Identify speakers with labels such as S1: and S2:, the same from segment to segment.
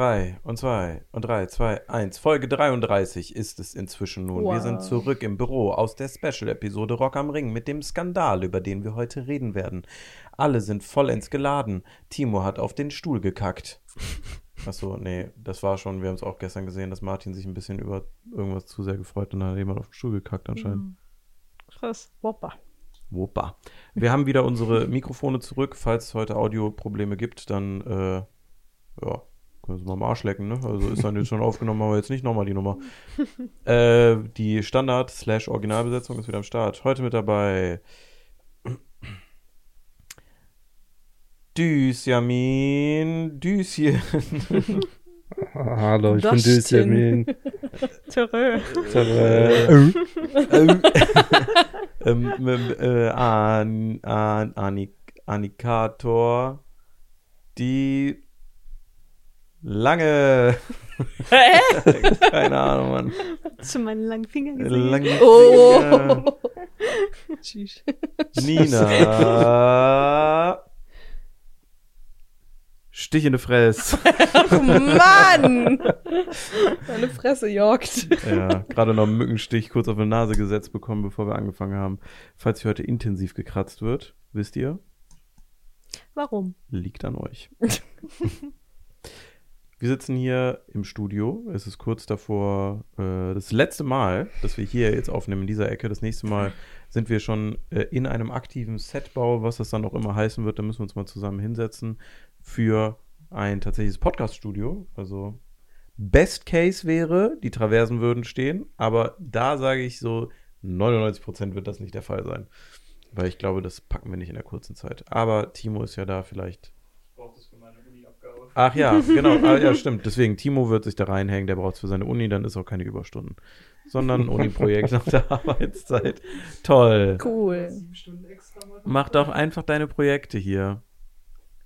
S1: drei und zwei und drei, zwei, eins. Folge 33 ist es inzwischen nun. Wir sind
S2: Wow.
S1: zurück im Büro aus der Special-Episode Rock am Ring mit dem Skandal, über den wir heute reden werden. Alle sind vollends geladen. Timo hat auf den Stuhl gekackt. Achso, nee, das war schon, wir haben es auch gestern gesehen, dass Martin sich ein bisschen über irgendwas zu sehr gefreut und dann hat jemand auf den Stuhl gekackt anscheinend.
S2: Krass. Woppa.
S1: Wuppa. Wir haben wieder unsere Mikrofone zurück. Falls es heute Audioprobleme gibt, dann äh, ja, können Sie mal am Arsch lecken, ne? Also ist dann jetzt schon aufgenommen, aber jetzt nicht nochmal die Nummer. äh, die Standard-Slash-Originalbesetzung ist wieder am Start. Heute mit dabei Düsjamin, Düschen.
S3: Hallo, ich bin. Düsjamin.
S2: Törö.
S3: Äh,
S1: ähm, ähm, äh, An, An, Anik, Anikator, die lange, keine Ahnung, Mann,
S4: Hast du meinen langen Finger gesehen?
S1: lange
S2: Oh.
S1: Finger.
S2: Tschüss.
S1: Nina, Stich in die Fresse.
S2: Ach, Mann! Meine Fresse jockt.
S1: Ja, gerade noch einen Mückenstich kurz auf die Nase gesetzt bekommen, bevor wir angefangen haben. Falls hier heute intensiv gekratzt wird, wisst ihr,
S4: Warum?
S1: liegt an euch. wir sitzen hier im Studio. Es ist kurz davor, äh, das letzte Mal, dass wir hier jetzt aufnehmen in dieser Ecke. Das nächste Mal sind wir schon äh, in einem aktiven Setbau, was das dann auch immer heißen wird. Da müssen wir uns mal zusammen hinsetzen für ein tatsächliches Podcast-Studio. Also Best Case wäre, die Traversen würden stehen, aber da sage ich so, 99% wird das nicht der Fall sein. Weil ich glaube, das packen wir nicht in der kurzen Zeit. Aber Timo ist ja da vielleicht. Ach ja, genau. Ah, ja, stimmt. Deswegen, Timo wird sich da reinhängen, der braucht es für seine Uni, dann ist auch keine Überstunden. Sondern ein Uni-Projekt nach der Arbeitszeit. Toll.
S2: Cool.
S1: Mach doch einfach deine Projekte hier.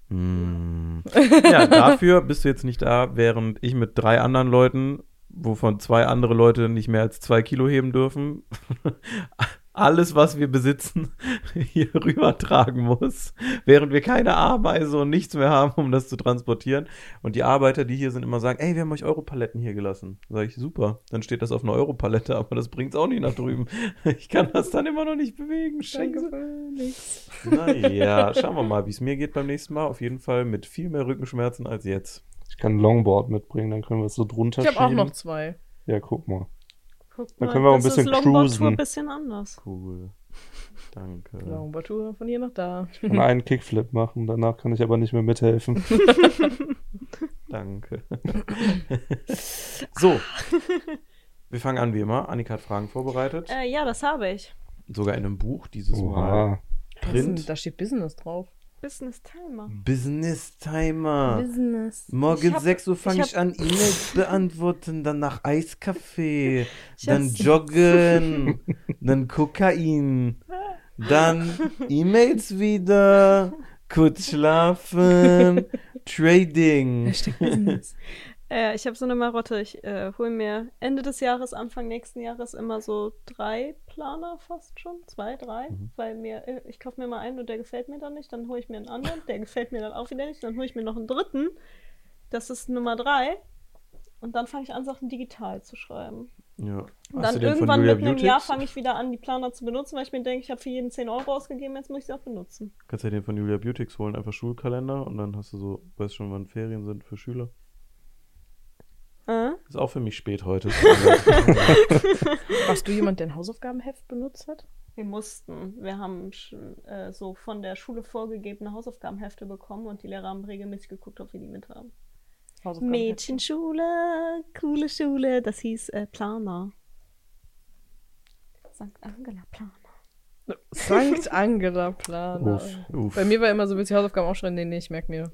S1: Hm. Ja, dafür bist du jetzt nicht da, während ich mit drei anderen Leuten, wovon zwei andere Leute nicht mehr als zwei Kilo heben dürfen, alles, was wir besitzen, hier rübertragen muss, während wir keine Ameise und nichts mehr haben, um das zu transportieren. Und die Arbeiter, die hier sind, immer sagen, ey, wir haben euch Europaletten hier gelassen. Sag ich, super. Dann steht das auf einer Europalette, aber das bringt's auch nicht nach drüben. Ich kann das dann immer noch nicht bewegen.
S2: Danke
S1: Scheiße.
S2: nix.
S1: Naja, schauen wir mal, wie es mir geht beim nächsten Mal. Auf jeden Fall mit viel mehr Rückenschmerzen als jetzt.
S3: ich kann ein Longboard mitbringen, dann können wir es so drunter
S2: Ich habe auch
S3: schieben.
S2: noch zwei.
S3: Ja, guck mal.
S4: Guck
S3: Dann können wir auch ein bisschen cruisen.
S4: ein bisschen anders.
S1: Cool. Danke.
S2: Longboard-Tour von hier nach da.
S3: Und einen Kickflip machen, danach kann ich aber nicht mehr mithelfen.
S1: Danke. so. Wir fangen an wie immer. Annika hat Fragen vorbereitet.
S4: Äh, ja, das habe ich.
S1: Sogar in einem Buch dieses Mal.
S3: Oha.
S1: Print.
S2: Da steht Business drauf.
S4: Business Timer.
S1: Business Timer.
S2: Business.
S1: Morgen
S4: Ich hab-
S1: 6 Uhr fange
S4: ich
S1: ich, an, E-Mails beantworten, danach Eiskaffee, dann Joggen, dann Kokain, dann E-Mails wieder, kurz schlafen, Trading.
S2: Business.
S4: Äh, ich habe so eine Marotte. Ich äh, hole mir Ende des Jahres, Anfang nächsten Jahres immer so drei Planer fast schon. Zwei, drei.
S1: Mhm.
S4: Weil mir, äh, ich kaufe mir mal einen und der gefällt mir dann nicht. Dann hole ich mir einen anderen. Der gefällt mir dann auch wieder nicht. Dann hole ich mir noch einen dritten. Das ist Nummer drei. Und dann fange ich an, Sachen digital zu schreiben.
S1: Ja.
S4: Und dann irgendwann im
S1: Beautix?
S4: Jahr fange ich wieder an, die Planer zu benutzen, weil ich mir denke, ich habe für jeden 10 Euro ausgegeben, jetzt muss ich sie auch benutzen.
S1: Kannst du dir den von Julia Beautix holen, einfach Schulkalender und dann hast du so, weißt schon, wann Ferien sind für Schüler. Ist auch für mich spät heute.
S2: Warst du jemand, der ein Hausaufgabenheft benutzt hat?
S4: Wir mussten. Wir haben äh, so von der Schule vorgegebene Hausaufgabenhefte bekommen und die Lehrer haben regelmäßig geguckt, ob wir die mit haben. Mädchenschule, coole Schule, das hieß äh, Planer. St. Angela Planer.
S2: Sankt Angela Planer.
S3: Uff.
S1: Uff.
S2: Bei mir war immer so, willst du die Hausaufgaben aufschreiben? Nee, nee, ich merke mir.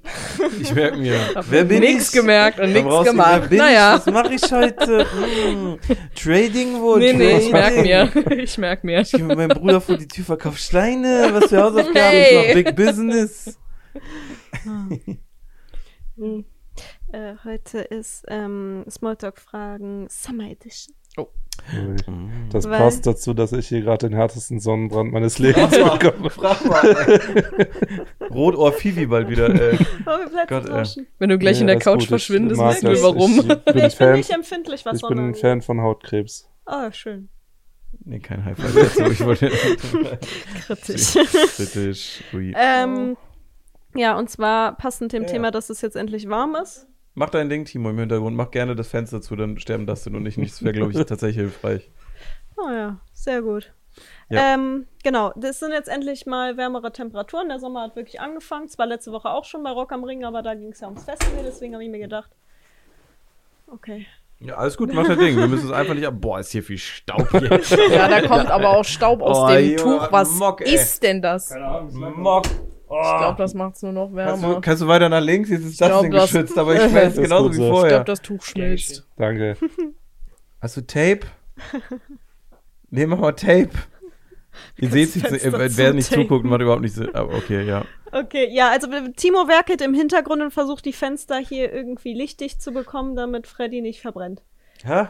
S1: Ich merke mir. Wer bin
S2: nix
S1: ich?
S2: gemerkt und
S1: du-
S2: gemacht.
S1: Wer bin
S2: Naja.
S1: ich? Was mache ich heute? Hm. Trading wohl.
S2: Nee, nee, ich merke mir. Ich merke mir.
S1: Ich gehe mit meinem Bruder vor die Tür, verkauf Steine. Was für Hausaufgaben?
S2: Nee.
S1: Ich mach Big Business.
S4: Äh, heute ist ähm, Smalltalk-Fragen Summer Edition.
S3: Das
S4: Weil-
S3: passt dazu, dass ich hier gerade den härtesten Sonnenbrand meines Lebens bekomme.
S1: Frag mal. Rotohr Fivi bald wieder, ey.
S4: Oh,
S1: Gott,
S4: tauschen.
S2: Wenn du gleich
S3: Nee,
S2: in der Couch
S3: gut,
S2: verschwindest, wir
S3: das.
S2: warum.
S3: Ich bin,
S4: ich bin
S3: Fan,
S4: nicht empfindlich, was
S3: ich bin ein Fan von Hautkrebs.
S4: Ah, schön.
S1: Nee, kein High Five dazu. Ich wollte.
S4: Kritisch.
S1: Kritisch. Ui.
S4: ähm, ja, und zwar passend dem
S1: Ja.
S4: Thema, dass es jetzt endlich warm ist.
S1: Mach dein Ding, Timo, im Hintergrund. Mach gerne das Fenster zu, dann sterben Dustin und ich nicht. Das wäre, glaube ich, tatsächlich hilfreich.
S4: Oh ja, sehr gut.
S1: Ja.
S4: Ähm, genau, das sind jetzt endlich mal wärmere Temperaturen. Der Sommer hat wirklich angefangen. Zwar letzte Woche auch schon bei Rock am Ring, aber da ging es ja ums Festival, deswegen habe ich mir gedacht. Okay.
S1: Ja, alles gut, mach dein Ding. Wir müssen es einfach nicht ab. Boah, ist hier viel Staub hier.
S2: Ja, da kommt aber auch Staub aus
S1: Oh,
S2: dem Tuch. Was
S1: Mock,
S2: ist denn das?
S1: Mock.
S2: Ich glaube, das macht's nur noch
S1: Kannst du,
S2: wärmer.
S1: kannst du weiter nach links? Jetzt ist das
S2: glaub,
S1: Ding
S2: das-
S1: geschützt, aber ich
S3: ist
S1: genauso wie
S3: so.
S2: Ich
S1: vorher.
S2: glaube, das Tuch schmilzt.
S3: Danke.
S1: Hast du Tape? Nee, mach mal Tape. Ihr seht es äh, wer nicht
S4: zutapen.
S1: zuguckt, macht überhaupt nicht Sinn. Aber okay, ja.
S4: Okay, ja, also Timo werkelt im Hintergrund und versucht die Fenster hier irgendwie lichtdicht zu bekommen, damit Freddy nicht verbrennt.
S1: Hä?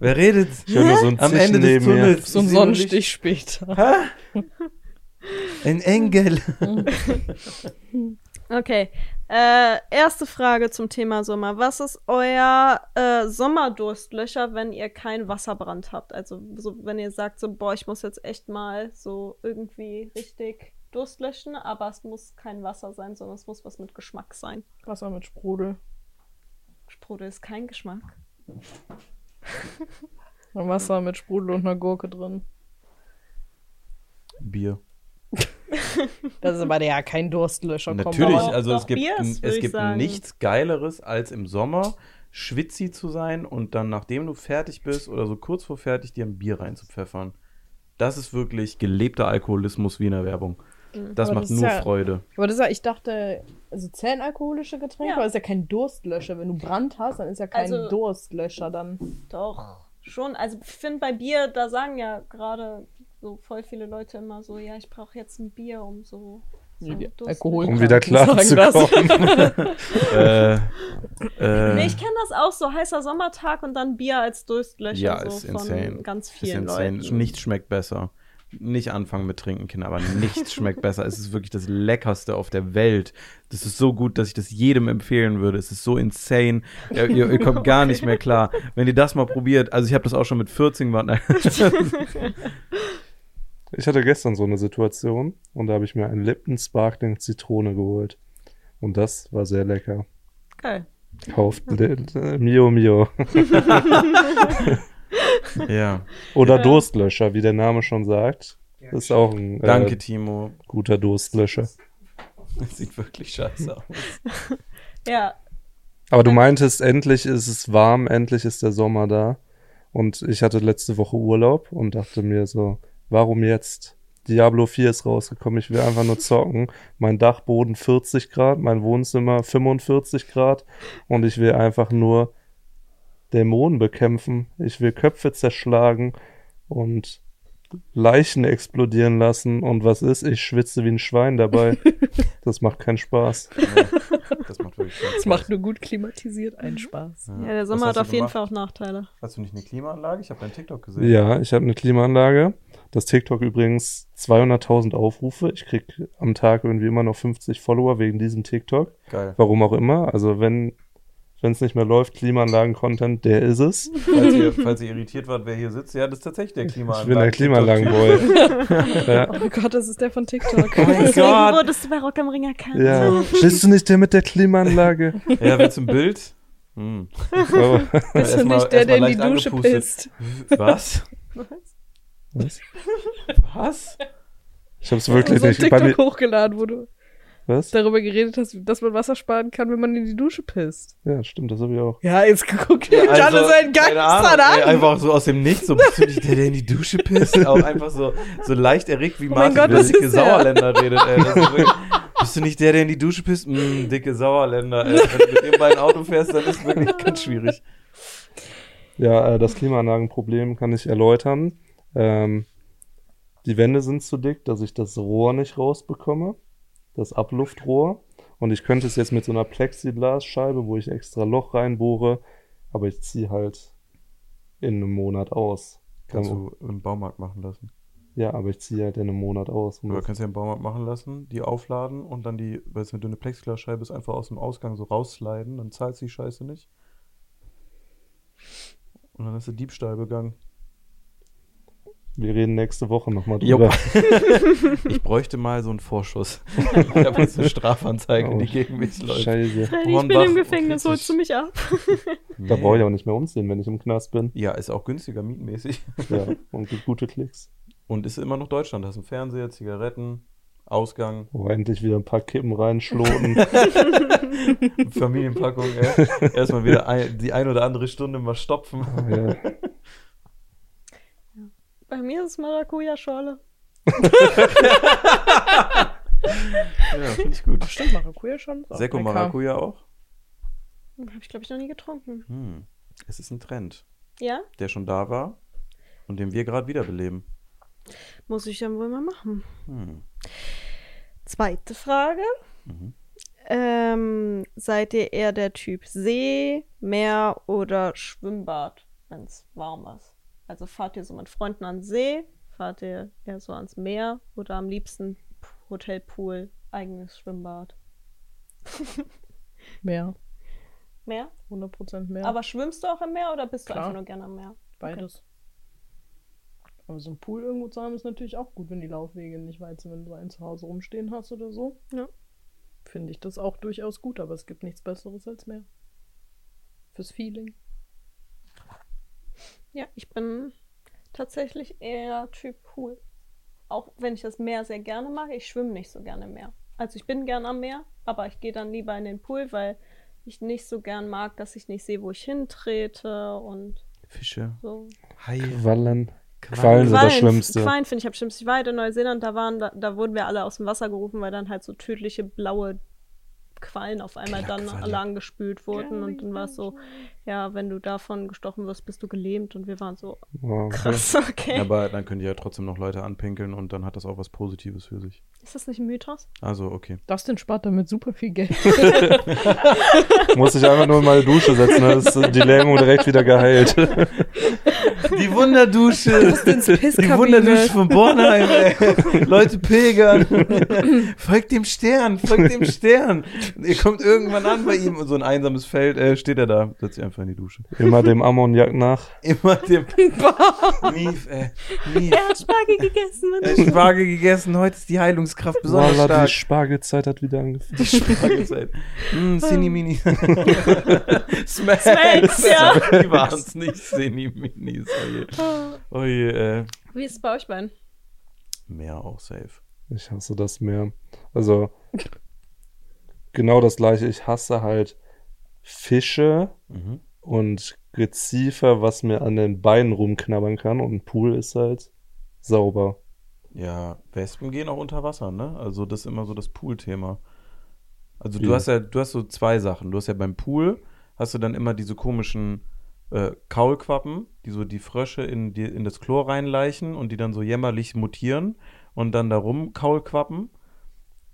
S1: Wer redet?
S3: Ich höre nur so ein
S1: Am Ende des. Tunnels.
S2: So ein
S1: Ich
S2: Sonnenstich später.
S1: Licht. Ein Engel.
S4: Okay, äh, erste Frage zum Thema Sommer. Was ist euer äh, Sommerdurstlöcher, wenn ihr keinen Wasserbrand habt? Also so, wenn ihr sagt, so, boah, ich muss jetzt echt mal so irgendwie richtig Durst löschen, aber es muss kein Wasser sein, sondern es muss was mit Geschmack sein.
S2: Wasser mit Sprudel.
S4: Sprudel ist kein Geschmack.
S2: Wasser mit Sprudel und einer Gurke drin.
S1: Bier.
S2: Das ist aber ja kein Durstlöscher.
S1: Natürlich,
S2: aber-
S1: also es gibt,
S4: Bier ist,
S1: es gibt
S4: sagen.
S1: nichts Geileres, als im Sommer schwitzi zu sein und dann, nachdem du fertig bist oder so kurz vor fertig, dir ein Bier reinzupfeffern. Das ist wirklich gelebter Alkoholismus wie in der Werbung. Das
S2: Aber
S1: macht
S2: das
S1: nur
S2: ja-
S1: Freude.
S2: Aber das ist ja, ich dachte, also zählen alkoholische Getränke,
S4: Ja.
S2: aber ist ja kein Durstlöscher. Wenn du Brand hast, dann ist ja kein
S4: Also-
S2: Durstlöscher dann.
S4: Doch, schon. Also ich finde bei Bier, da sagen ja gerade so voll viele Leute immer so, ja, ich brauche jetzt ein Bier, um so. so
S2: Alkohol-
S3: Um wieder klar zu kommen.
S1: äh, äh,
S4: Nee, ich kenne das auch so, heißer Sommertag und dann Bier als Durstlöcher
S1: ja,
S4: so
S1: ist
S4: von
S1: insane.
S4: ganz
S1: ist
S4: vielen
S1: insane.
S4: Leuten.
S1: Nichts schmeckt besser. Nicht anfangen mit Trinken, Kinder, aber nichts schmeckt besser. Es ist wirklich das Leckerste auf der Welt. Das ist so gut, dass ich das jedem empfehlen würde. Es ist so insane. Ihr, ihr, ihr kommt gar nicht mehr klar. Wenn ihr das mal probiert, also ich habe das auch schon mit 14 gemacht.
S3: Ich hatte gestern so eine Situation und da habe ich mir einen Lipton Sparkling Zitrone geholt. Und das war sehr lecker.
S4: Geil.
S3: Kauft äh, Mio Mio.
S1: ja,
S3: Oder
S4: Ja.
S3: Durstlöscher, wie der Name schon sagt. Das ist auch ein
S1: danke,
S3: äh,
S1: Timo.
S3: guter Durstlöscher.
S1: Das sieht wirklich scheiße aus.
S4: Ja,
S3: Aber du meintest, endlich ist es warm, endlich ist der Sommer da. Und ich hatte letzte Woche Urlaub und dachte mir so, warum jetzt? Diablo 4 ist rausgekommen, ich will einfach nur zocken. Mein Dachboden 40 Grad, mein Wohnzimmer 45 Grad und ich will einfach nur Dämonen bekämpfen. Ich will Köpfe zerschlagen und Leichen explodieren lassen und was ist? Ich schwitze wie ein Schwein dabei. Das macht keinen Spaß.
S1: Ja, das macht wirklich Spaß.
S2: Es macht nur gut klimatisiert einen Spaß.
S1: Ja.
S4: der Sommer hat auf jeden? Fall auch Nachteile.
S1: Hast du nicht eine Klimaanlage? Ich habe dein TikTok gesehen.
S3: Ja, ich habe eine Klimaanlage. Das TikTok übrigens 200.000 Aufrufe. Ich krieg am Tag irgendwie immer noch 50 Follower wegen diesem TikTok.
S1: Geil.
S3: Warum auch immer. Also wenn wenn es nicht mehr läuft, Klimaanlagen-Content, der ist es.
S1: Falls ihr, falls ihr irritiert wart, wer hier sitzt, ja, das ist tatsächlich der
S3: Ich
S1: Klimaanlagen.
S3: bin der Klimaanlagenboy. ja.
S2: Oh Gott, das ist der von TikTok.
S1: Oh mein
S4: Deswegen
S1: Gott.
S4: wurdest du bei Rock am Ring erkannt.
S3: ja. Bist du nicht der mit der Klimaanlage?
S1: Ja, willst du ein Bild? Hm.
S3: Oh.
S2: Bist du nicht der, der in die Dusche
S1: angepustet.
S2: pisst?
S1: Was?
S3: Was?
S1: Was?
S3: Ich hab's
S2: so
S3: wirklich
S2: ein
S3: nicht.
S2: TikTok
S3: mir,
S2: hochgeladen, wo du
S3: was?
S2: darüber geredet hast, dass man Wasser sparen kann, wenn man in die Dusche pisst.
S3: Ja, stimmt, das habe ich auch.
S2: Ja, jetzt guck
S1: Ja,
S2: ja, alle seinen Gangster
S1: ey,
S2: an.
S1: Einfach so aus dem Nichts, so bist du nicht der, der in die Dusche pisst? Auch einfach so, so leicht erregt, wie
S2: Oh mein
S1: Martin
S2: Gott,
S1: über dicke
S2: der?
S1: Sauerländer redet, ey. Wirklich, bist du nicht der, der in die Dusche pisst? Mm, dicke Sauerländer, ey. Wenn du mit dem beiden Auto fährst, dann ist es wirklich ganz schwierig.
S3: Ja, äh, das Klimaanlagenproblem kann ich erläutern. Ähm, die Wände sind zu dick, dass ich das Rohr nicht rausbekomme. Das Abluftrohr. Und ich könnte es jetzt mit so einer Plexiglasscheibe, wo ich extra Loch reinbohre, aber ich ziehe halt in einem Monat aus. Kann
S1: Kannst
S3: man-
S1: du im Baumarkt machen lassen.
S3: Ja, aber ich ziehe halt in einem Monat aus.
S1: Du
S3: das-
S1: kannst ja im Baumarkt machen lassen, die aufladen und dann die, du, wenn du eine Plexiglasscheibe ist, einfach aus dem Ausgang so raussliden, dann zahlst du die Scheiße nicht. Und dann hast du Diebstahl begangen.
S3: Wir reden nächste Woche nochmal drüber.
S1: ich bräuchte mal so einen Vorschuss. ich habe jetzt eine Strafanzeige, die
S3: Oh,
S1: gegen mich läuft.
S3: Scheiße.
S4: Freddy, ich bin im Gefängnis, holst du mich ab?
S3: Da brauche ich auch nicht mehr umziehen, wenn ich im Knast bin.
S1: Ja, ist auch günstiger mietmäßig.
S3: Ja, und gibt gute Klicks.
S1: Und ist immer noch Deutschland. Hast einen Fernseher, Zigaretten, Ausgang,
S3: Oh, endlich wieder ein paar Kippen reinschloten.
S1: Familienpackung. Ey. Erstmal wieder ein, die ein oder andere Stunde mal stopfen.
S3: ja.
S4: Bei mir ist es Maracuja-Schorle.
S1: Ja, finde ich gut.
S2: Stimmt, Maracuja schon. Lecker.
S1: Maracuja auch?
S4: Habe ich, glaube ich, noch nie getrunken.
S1: Hm. Es ist ein Trend,
S4: Ja?
S1: der schon da war und den wir gerade wiederbeleben.
S4: Muss ich dann wohl mal machen.
S1: Hm.
S4: Zweite Frage.
S1: Mhm.
S4: Ähm, seid ihr eher der Typ See, Meer oder Schwimmbad, wenn es warm ist? Also fahrt ihr so mit Freunden an den See, fahrt ihr eher so ans Meer oder am liebsten Hotelpool, eigenes Schwimmbad?
S2: Mehr.
S4: Meer?
S2: 100% mehr.
S4: Aber schwimmst du auch im Meer oder bist du
S2: Klar.
S4: einfach nur gerne am Meer?
S2: Beides. Aber so ein Pool irgendwo zu haben ist natürlich auch gut, wenn die Laufwege nicht weit sind, wenn du einen zu Hause rumstehen hast oder so.
S4: Ja.
S2: Finde ich das auch durchaus gut, aber es gibt nichts Besseres als mehr. Fürs Feeling.
S4: Ja, ich bin tatsächlich eher Typ Pool. Auch wenn ich das Meer sehr gerne mag, ich schwimme nicht so gerne im Meer. Also ich bin gern am Meer, aber ich gehe dann lieber in den Pool, weil ich nicht so gern mag, dass ich nicht sehe, wo ich hintrete und
S1: Fische,
S4: so.
S1: Haie,
S3: Quallen. Quallen sind das
S4: Quallen-
S3: Schlimmste.
S4: Quallen finde ich am schlimmsten. Ich war halt in Neuseeland, da waren, da, da wurden wir alle aus dem Wasser gerufen, weil dann halt so tödliche blaue Quallen auf einmal dann
S1: Killerqualle.
S4: alle angespült wurden und dann war es so, ja, wenn du davon gestochen wirst, bist du gelähmt und wir waren so,
S3: Oh, okay.
S4: krass, okay.
S1: Aber dann können die ja trotzdem noch Leute anpinkeln und dann hat das auch was Positives für sich.
S4: Ist das nicht ein Mythos?
S1: Also, okay.
S2: Dustin spart damit super viel Geld.
S3: Muss ich einfach nur in meine Dusche setzen, dann ist die Lähmung direkt wieder geheilt.
S1: Die Wunderdusche. Die Wunderdusche von Bornheim, ey. Leute pilgern. folgt dem Stern, folgt dem Stern. Ihr kommt irgendwann an bei ihm und so ein einsames Feld, äh, steht er da, setzt sich einfach in die Dusche.
S3: Immer dem Ammoniak nach.
S1: Immer dem Mief, ey. Mief.
S4: Er hat Spargel gegessen.
S1: Er hat Spargel gegessen, heute ist die Heilungskraft besonders
S3: die
S1: stark.
S3: Spargelzeit hat wieder angefangen.
S1: Die Spargelzeit. Mm, Cinni-Mini. Smacks.
S4: Smacks, ja.
S1: Die waren es nicht, Cinni-Minis. Oh je. Oh je, äh.
S4: Wie ist es bei euch beiden?
S1: Mehr auch safe.
S3: Ich hasse das Meer. Also, genau das gleiche. Ich hasse halt Fische
S1: Mhm.
S3: und Geziefer, was mir an den Beinen rumknabbern kann. Und ein Pool ist halt sauber.
S1: Ja, Wespen gehen auch unter Wasser, ne? Also das ist immer so das Pool-Thema. Also du hast ja, du hast so zwei Sachen. Du hast ja beim Pool, hast du dann immer diese komischen äh, Kaulquappen, die so die Frösche in, die, in das Chlor reinleichen und die dann so jämmerlich mutieren und dann darum Kaulquappen.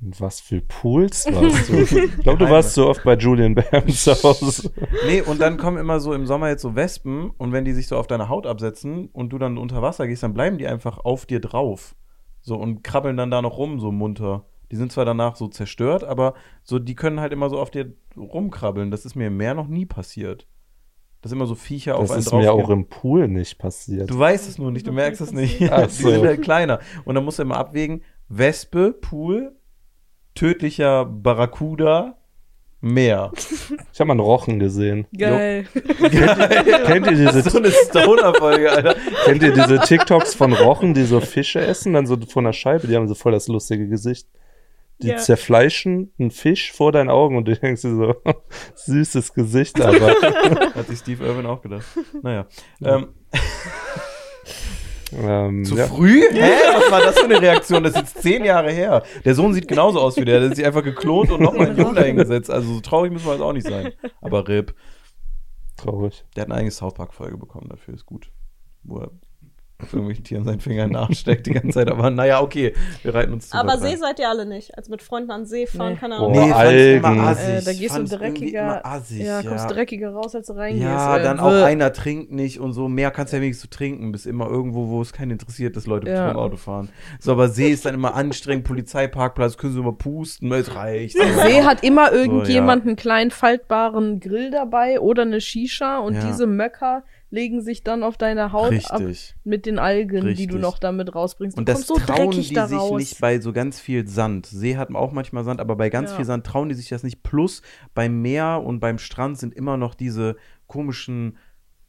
S3: Und was für Pools warst du? Ich glaube, du warst so oft bei Julian Bam zu Hause.
S1: Nee, und dann kommen immer so im Sommer jetzt so Wespen und wenn die sich so auf deine Haut absetzen und du dann unter Wasser gehst, dann bleiben die einfach auf dir drauf. So und krabbeln dann da noch rum, so munter. Die sind zwar danach so zerstört, aber so, die können halt immer so auf dir rumkrabbeln. Das ist mir im Meer noch nie passiert. Das sind immer so Viecher auf
S3: Das
S1: einen
S3: ist mir auch im Pool nicht passiert.
S1: Du weißt es nur nicht, du merkst es nicht.
S3: Ach
S1: die
S3: so.
S1: sind halt kleiner. Und dann musst du immer abwägen, Wespe, Pool, tödlicher Barracuda, Meer.
S3: Ich habe mal einen Rochen gesehen.
S2: Geil.
S3: Kennt ihr diese,
S1: so eine Stoner-Folge, Alter.
S3: kennt ihr diese TikToks von Rochen, die so Fische essen, dann so von der Scheibe, die haben so voll das lustige Gesicht. Die
S4: Ja.
S3: zerfleischen einen Fisch vor deinen Augen und du denkst dir so, süßes Gesicht, aber
S1: Hat sich Steve Irwin auch gedacht. Naja. Ähm,
S3: ähm,
S1: zu
S3: ja.
S1: früh? Hä? Was war das für eine Reaktion? Das ist jetzt zehn Jahre her. Der Sohn sieht genauso aus wie der. Der hat sich einfach geklont und nochmal einen Jungen dahingesetzt. Also so traurig müssen wir jetzt auch nicht sein. Aber RIP.
S3: traurig.
S1: Der hat eine eigene South Park-Folge bekommen dafür. Ist gut. Wo er irgendwelchen Tieren seinen Finger nachsteckt die ganze Zeit. Aber naja, okay, wir reiten uns zu
S4: Aber
S1: weit
S4: See
S1: rein.
S4: seid ihr alle nicht. Also mit Freunden an See fahren
S2: Nee.
S4: kann er auch
S1: Nee,
S3: Algen.
S1: immer assig.
S2: Äh, da gehst du dreckiger.
S1: assig,
S2: ja, kommst dreckiger raus, als du reingehst.
S1: Ja,
S2: äh,
S1: dann auch
S2: bäh.
S1: einer trinkt nicht und so. Mehr kannst du ja wenigstens zu trinken. Bist immer irgendwo, wo es keinen interessiert, dass Leute
S2: Ja.
S1: Auto fahren. So, aber See ist dann immer anstrengend. Polizeiparkplatz, können sie immer pusten, es reicht.
S2: See hat immer
S1: So,
S2: irgendjemand
S1: ja.
S2: einen kleinen faltbaren Grill dabei oder eine Shisha und
S1: Ja.
S2: diese Möcker legen sich dann auf deine Haut ab
S1: Richtig.
S2: mit den Algen, die
S1: Richtig.
S2: du noch damit rausbringst. Du
S1: Und das
S2: so
S1: trauen die
S2: da
S1: sich nicht bei so ganz viel Sand. See hat auch manchmal Sand, aber bei ganz
S2: Ja.
S1: viel Sand trauen die sich das nicht. Plus beim Meer und beim Strand sind immer noch diese komischen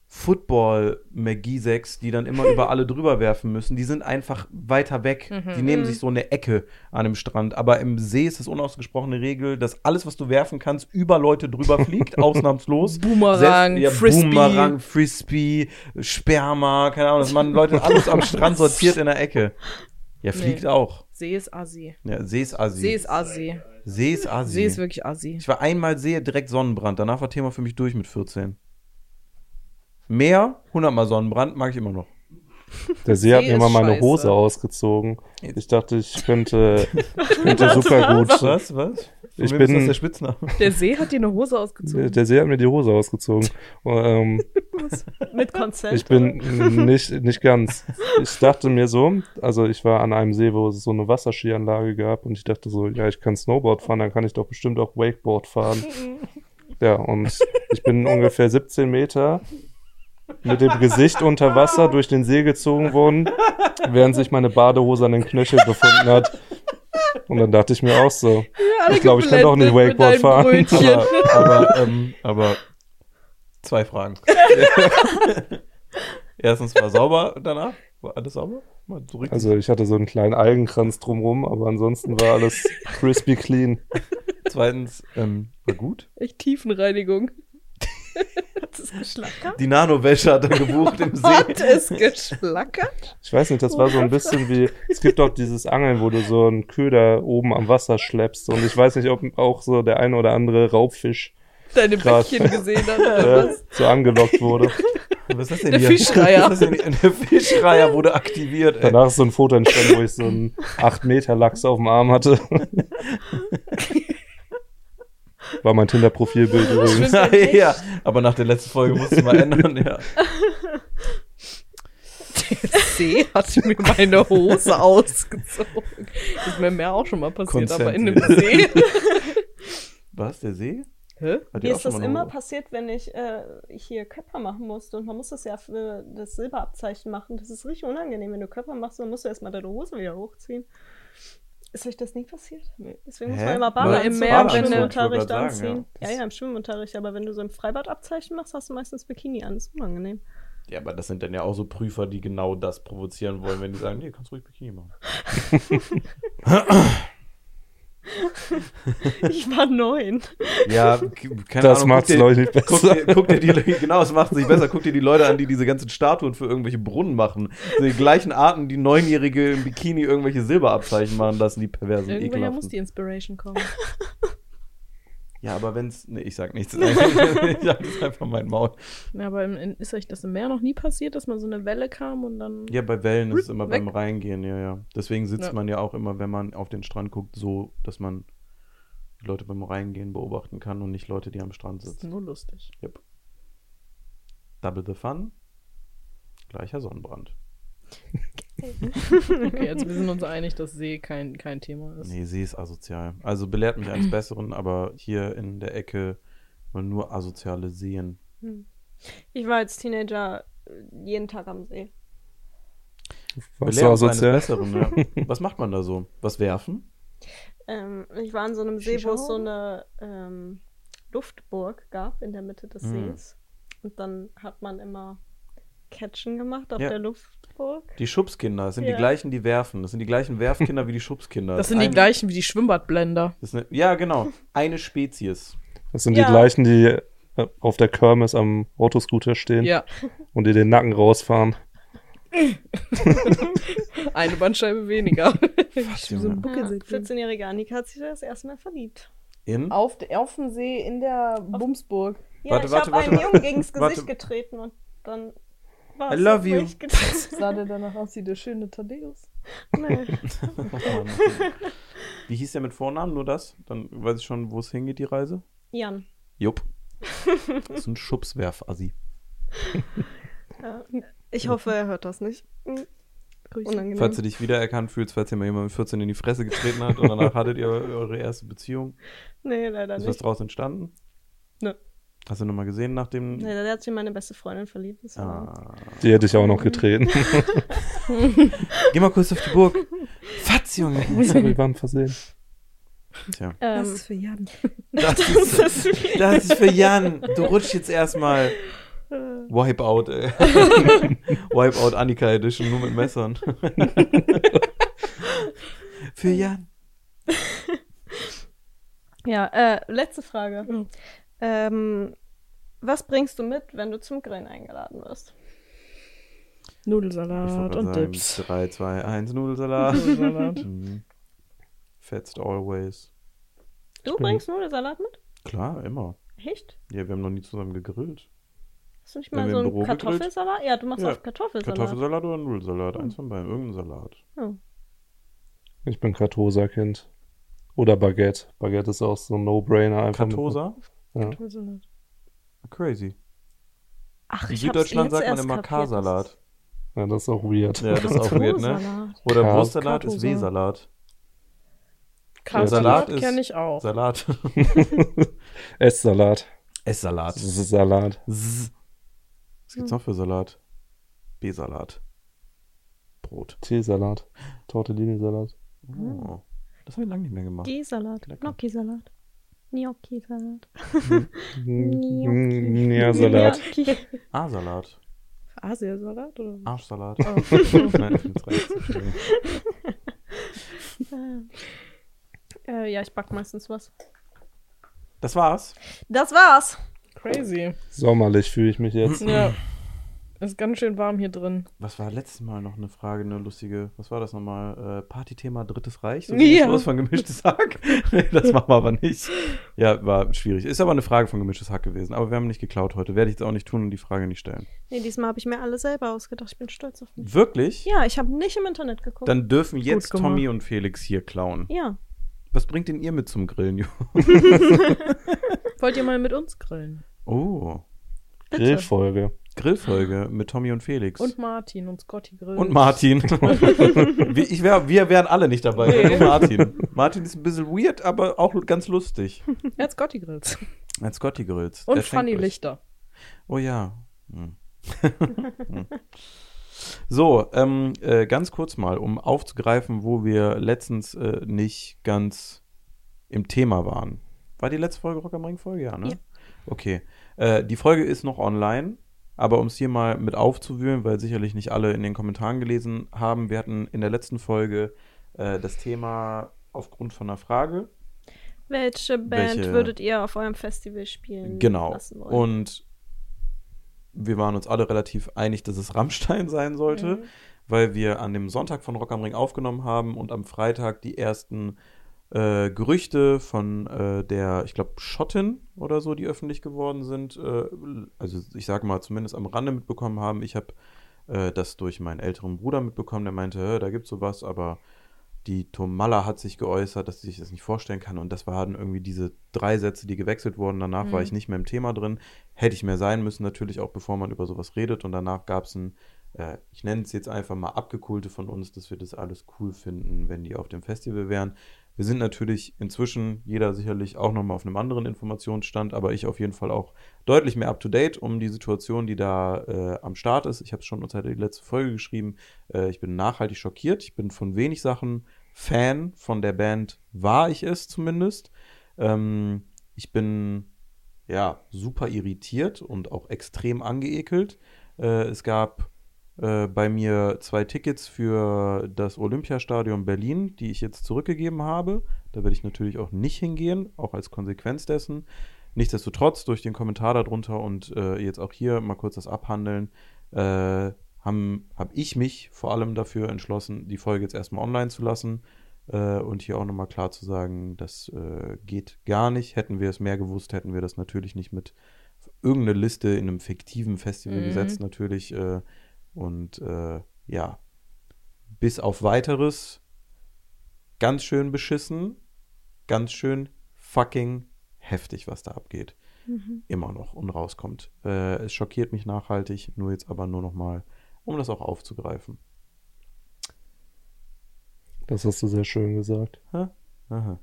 S1: Football-Magie-Sechs, die dann immer über alle drüber werfen müssen. Die sind einfach weiter weg.
S2: Mhm.
S1: Die nehmen sich so eine Ecke an dem Strand. Aber im See ist das unausgesprochene Regel, dass alles, was du werfen kannst, über Leute drüber fliegt, ausnahmslos.
S2: Boomerang,
S1: Selbst- ja,
S2: Frisbee.
S1: Boomerang, Frisbee, Sperma, keine Ahnung, dass man Leute alles am Strand sortiert in der Ecke. Ja, fliegt
S2: Nee.
S1: auch.
S2: See ist assi.
S1: Ja, See ist Assi.
S2: See ist assi.
S1: See ist Assi.
S2: See ist wirklich assi.
S1: ich war einmal See, direkt Sonnenbrand. Danach war Thema für mich durch mit 14. Mehr, 100 Mal Sonnenbrand, mag ich immer noch.
S3: Der See hat
S2: See
S3: mir mal meine
S2: scheiße.
S3: Hose ausgezogen. Ich dachte, ich könnte, ich könnte super gut.
S1: Was, was? Von
S3: Ich bin-
S1: ist das der Spitzname?
S2: Der See hat dir eine Hose ausgezogen.
S3: Der See hat mir die Hose ausgezogen. Ähm,
S4: Mit Consent.
S3: ich bin nicht, nicht ganz. Ich dachte mir so, also ich war an einem See, wo es so eine Wasserskianlage gab und ich dachte so, ja, ich kann Snowboard fahren, dann kann ich doch bestimmt auch Wakeboard fahren. Ja, und ich bin ungefähr 17 Meter mit dem Gesicht unter Wasser durch den See gezogen worden, während sich meine Badehose an den Knöchel befunden hat. Und dann dachte ich mir auch so, ich glaube, ich kann doch nicht Wakeboard fahren.
S1: Aber, aber, ähm, aber zwei Fragen. Erstens war sauber danach. War alles sauber? Mal zurück.
S3: Also ich hatte so einen kleinen Algenkranz drumrum, aber ansonsten war alles crispy clean.
S1: Zweitens, ähm, war gut.
S2: Echt Tiefenreinigung.
S4: Es geschlackert?
S1: Die Nanowäsche hat er gebucht im See.
S2: Hat es geschlackert?
S3: Ich weiß nicht, das war so ein bisschen wie, es gibt auch dieses Angeln, wo du so einen Köder oben am Wasser schleppst und ich weiß nicht, ob auch so der eine oder andere Raubfisch
S2: Deine
S3: Krass.
S2: Bäckchen gesehen hat oder was?
S3: so angelockt wurde.
S1: Was ist das denn
S2: Der
S1: hier?
S2: Fischreiher.
S1: Was ist denn hier? Der Fischreiher wurde aktiviert. Ey.
S3: Danach ist so ein Foto entstanden, wo ich so einen 8 Meter Lachs auf dem Arm hatte. War mein Tinder-Profilbild übrigens.
S1: ja, aber nach der letzten Folge musste mal ändern. Ja.
S2: Der See hat mir meine Hose ausgezogen. Ist mir mehr auch schon mal passiert,
S1: Consent.
S2: aber in einem See.
S1: Was, der See?
S2: Hä?
S1: Hat
S4: Mir ist das immer
S1: eine-
S4: passiert, wenn ich äh, hier Körper machen musste. Und man muss das ja für das Silberabzeichen machen. Das ist richtig unangenehm. Wenn du Körper machst, dann musst du erstmal deine Hose wieder hochziehen. Ist euch das nie passiert? Deswegen muss
S1: Hä?
S4: man immer Badeanzug
S2: im
S4: im
S2: Meer, du-
S4: Schwimmunterricht
S1: grad
S4: anziehen.
S1: sagen,
S4: ja.
S1: ja.
S4: ja, im Schwimmunterricht. Aber wenn du so ein Freibadabzeichen machst, hast du meistens Bikini an. Das ist unangenehm.
S1: Ja, aber das sind dann ja auch so Prüfer, die genau das provozieren wollen, wenn die sagen, nee, kannst ruhig Bikini machen.
S4: Ich war neun.
S1: Ja, keine
S3: Das
S1: Ahnung.
S3: macht's,
S1: guck dir-
S3: ich, nicht
S1: Guck
S3: besser.
S1: dir, guck dir die, genau, es macht es nicht besser. Guck dir die Leute an, die diese ganzen Statuen für irgendwelche Brunnen machen. Die gleichen Arten, die Neunjährige im Bikini irgendwelche Silberabzeichen machen lassen, die perversen
S2: Irgendwoher
S1: Ekelhaften.
S2: muss die Inspiration kommen.
S1: Ja, aber wenn's, nee, ich sag nichts. ich sag das einfach mein Maul.
S2: Ja, aber in, ist euch das im Meer noch nie passiert, dass mal so eine Welle kam und dann.
S1: Ja, bei Wellen ist es immer
S2: Weg.
S1: beim Reingehen, ja, ja. Deswegen sitzt
S2: Ja.
S1: man ja auch immer, wenn man auf den Strand guckt, so, dass man die Leute beim Reingehen beobachten kann und nicht Leute, die am Strand
S2: Das ist
S1: sitzen.
S2: nur lustig.
S1: Yep. Double the fun, gleicher Sonnenbrand.
S2: Okay, wir sind uns einig, dass See kein, kein Thema ist.
S1: Nee, sie ist asozial. Also belehrt mich eines Besseren, aber hier in der Ecke nur asoziale Seen.
S4: Ich war als Teenager äh, jeden Tag am See.
S3: Warst
S1: Belehrt eines
S3: asozial?
S1: Besseren, ja. Was macht man da so? Was werfen?
S4: Ähm, ich war an so einem See, wo es so eine ähm, Luftburg gab in der Mitte des
S1: Mhm.
S4: Sees. Und dann hat man immer Catchen gemacht auf
S1: Ja.
S4: der Luftburg.
S1: Die Schubskinder, das sind die
S4: Ja.
S1: gleichen, die werfen. Das sind die gleichen Werfkinder wie die Schubskinder.
S2: Das sind die
S1: Ein-
S2: gleichen wie die Schwimmbadblender.
S1: Das ist eine, ja, genau. Eine Spezies.
S3: Das sind
S4: Ja.
S3: die gleichen, die äh, auf der Kirmes am Autoscooter stehen
S2: Ja.
S3: und dir den Nacken rausfahren.
S2: Eine Bandscheibe weniger.
S1: Was,
S2: so ein? Buckelsäckchen.
S4: 14-jährige Annika hat sich das erste Mal verliebt.
S1: In?
S2: Auf, auf dem See in der Bumsburg.
S4: Ja,
S1: Warte,
S4: ich
S1: warte,
S4: habe einen
S1: warte,
S4: Jungen gegens
S1: warte.
S4: Gesicht getreten und dann Was?
S1: I love you.
S2: Sah der danach aus wie der schöne Thaddeus?
S4: Nee.
S1: Wie hieß der mit Vornamen? Nur das? Dann weiß ich schon, wo es hingeht, die Reise.
S4: Jan.
S1: Jupp. Das ist ein Schubswerf-Assi.
S4: Ja. Ich hoffe, er hört das nicht. Mhm. Unangenehm.
S1: Falls du dich wiedererkannt fühlst, falls ihr mal jemand mit 14 in die Fresse getreten hat und danach hattet ihr eure erste Beziehung.
S4: nee, leider
S1: Ist was
S4: nicht.
S1: draus entstanden?
S2: Nö.
S1: Hast du nochmal gesehen nach dem.
S4: Nee, da hat sich in meine beste Freundin verliebt. Das
S1: Ah.
S3: Die hätte ich auch noch getreten.
S1: Geh mal kurz auf die Burg. Fatz, Junge.
S3: Sorry, war ein Versehen.
S1: Tja.
S4: ähm,
S2: für Jan.
S1: Das
S4: das
S1: ist,
S4: ist
S1: das ist für Jan. Du rutschst jetzt erstmal. Wipeout, ey. Wipeout Annika Edition, nur mit Messern. für Jan.
S4: Ja, äh, letzte Frage.
S2: Ja.
S4: Ähm, was bringst du mit, wenn du zum Grillen eingeladen wirst?
S1: Ich
S2: Nudelsalat und
S1: sagen,
S2: Dips.
S1: 3, 2, 1, Nudelsalat.
S2: Nudelsalat.
S1: Mhm. Fetzt always.
S4: Du
S3: bin-
S4: bringst Nudelsalat mit?
S1: Klar, immer.
S4: Echt?
S1: Ja, wir haben noch nie zusammen gegrillt.
S4: Hast du nicht mal so einen
S1: Büro gegrillt?
S4: Kartoffelsalat? Ja, du machst
S1: Ja,
S4: auch Kartoffelsalat.
S1: Kartoffelsalat oder Nudelsalat? Eins von beiden. Irgendein Salat.
S4: Oh.
S3: Ich bin Kartosa-Kind. Oder Baguette. Baguette ist auch so ein No-Brainer. einfach mit-
S1: Kartosa?
S3: Ja.
S1: Crazy.
S4: Ach,
S1: In Süddeutschland
S4: jetzt
S1: sagt man
S4: erst
S1: immer K-Salat.
S3: ja, das ist auch weird.
S1: Ja, das ist auch weird, ne? Oder
S3: Ka-
S1: Wurstsalat ist. W-Salat. Salat ist-
S2: kenne ich auch.
S1: Salat.
S3: Esssalat.
S1: S-Salat.
S3: Das ist Salat.
S1: Was gibt's noch für Salat? B-Salat. Brot.
S3: Teesalat. Tortellini-Salat.
S1: Oh. Das habe ich lange nicht mehr gemacht. Lecker.
S4: Gnocchi-Salat. Gnocchi-Salat.
S3: Mm, Ja, Salat.
S4: Gnocchi.
S1: A-Salat.
S2: Asiasalat oder?
S1: Arschsalat.
S2: Oh.
S1: Nein, reicht. Entschuldigung.
S4: äh, ja, ich back meistens was.
S1: Das war's.
S4: Das war's.
S2: Crazy.
S3: Sommerlich fühle ich mich jetzt.
S2: Ja. Ist ganz schön warm hier drin.
S1: Was war letztes Mal noch eine Frage, eine lustige? Was war das nochmal? Äh, Partythema Drittes Reich? So
S2: Ja.
S1: Schluss von Gemischtes Hack? nee, das machen wir aber nicht. Ja, war schwierig. Ist aber eine Frage von Gemischtes Hack gewesen. Aber wir haben nicht geklaut heute. Werde ich jetzt auch nicht tun und die Frage nicht stellen.
S4: Nee, diesmal habe ich mir alle selber ausgedacht. Ich bin stolz auf mich.
S1: Wirklich?
S4: Ja, ich habe nicht im Internet geguckt.
S1: Dann dürfen jetzt. Tommy und Felix hier klauen.
S4: ja.
S1: Was bringt denn ihr mit zum Grillen, Jo?
S2: Wollt ihr mal mit uns grillen?
S1: Oh.
S4: Bitte.
S3: Grillfolge.
S1: Grillfolge mit Tommy und Felix.
S2: Und Martin und Scotty grillen.
S1: Und Martin. wir, ich wär, wir wären alle nicht dabei.
S2: Nee.
S1: Nur Martin. Martin ist ein bisschen weird, aber auch ganz lustig.
S2: Er hat Scotty grillt.
S1: Als Scotty grillt.
S2: Und
S1: Der euch.
S2: Lichter.
S1: Oh ja. Hm. so, ähm, äh, ganz kurz mal, um aufzugreifen, wo wir letztens äh, nicht ganz im Thema waren. War die letzte Folge Rock am Ring Folge? Ja, ne?
S4: Ja.
S1: Okay. Äh, die Folge ist noch online, aber um es hier mal mit aufzuwühlen, weil sicherlich nicht alle in den Kommentaren gelesen haben, wir hatten in der letzten Folge äh, das Thema aufgrund von einer Frage.
S4: Welche Band
S1: Welche-
S4: würdet ihr auf eurem Festival spielen
S1: Genau.
S4: lassen wollen?
S1: Und wir waren uns alle relativ einig, dass es Rammstein sein sollte,
S2: Mhm.
S1: weil wir an dem Sonntag von Rock am Ring aufgenommen haben und am Freitag die ersten äh, Gerüchte von äh, der, ich glaube, Schottin oder so, die öffentlich geworden sind, äh, also ich sage mal zumindest am Rande mitbekommen haben. Ich habe äh, das durch meinen älteren Bruder mitbekommen, der meinte, "Hä, da gibt's sowas, aber die Tomalla hat sich geäußert, dass sie sich das nicht vorstellen kann. Und das waren irgendwie diese drei Sätze, die gewechselt wurden. Danach war
S2: Mhm.
S1: ich nicht mehr im Thema drin. Hätte ich mehr sein müssen, natürlich auch bevor man über sowas redet. Und danach gab es ein, äh, ich nenne es jetzt einfach mal Abgekulte von uns, dass wir das alles cool finden, wenn die auf dem Festival wären. Wir sind natürlich inzwischen, jeder sicherlich auch nochmal auf einem anderen Informationsstand, aber ich auf jeden Fall auch deutlich mehr up-to-date um die Situation, die da äh, am Start ist. Ich habe es schon unter die letzte Folge geschrieben. Äh, ich bin nachhaltig schockiert. Ich bin von wenig Sachen Fan von der Band, war ich es zumindest. Ähm, ich bin ja super irritiert und auch extrem angeekelt. Äh, es gab äh, bei mir zwei Tickets für das Olympiastadion Berlin, die ich jetzt zurückgegeben habe. Da werde ich natürlich auch nicht hingehen, auch als Konsequenz dessen. Nichtsdestotrotz, durch den Kommentar darunter und äh, jetzt auch hier mal kurz das Abhandeln, äh, habe hab ich mich vor allem dafür entschlossen, die Folge jetzt erstmal online zu lassen äh, und hier auch nochmal klar zu sagen, das äh, geht gar nicht. Hätten wir es mehr gewusst, hätten wir das natürlich nicht mit irgendeine Liste in einem fiktiven Festival
S2: Mhm.
S1: gesetzt. Natürlich äh, Und äh, ja, bis auf weiteres ganz schön beschissen, ganz schön fucking heftig, was da abgeht.
S4: Mhm.
S1: Immer noch und rauskommt. Äh, es schockiert mich nachhaltig, nur jetzt aber nur noch mal, um das auch aufzugreifen.
S3: Das hast du sehr schön gesagt.
S1: Aha. Ja.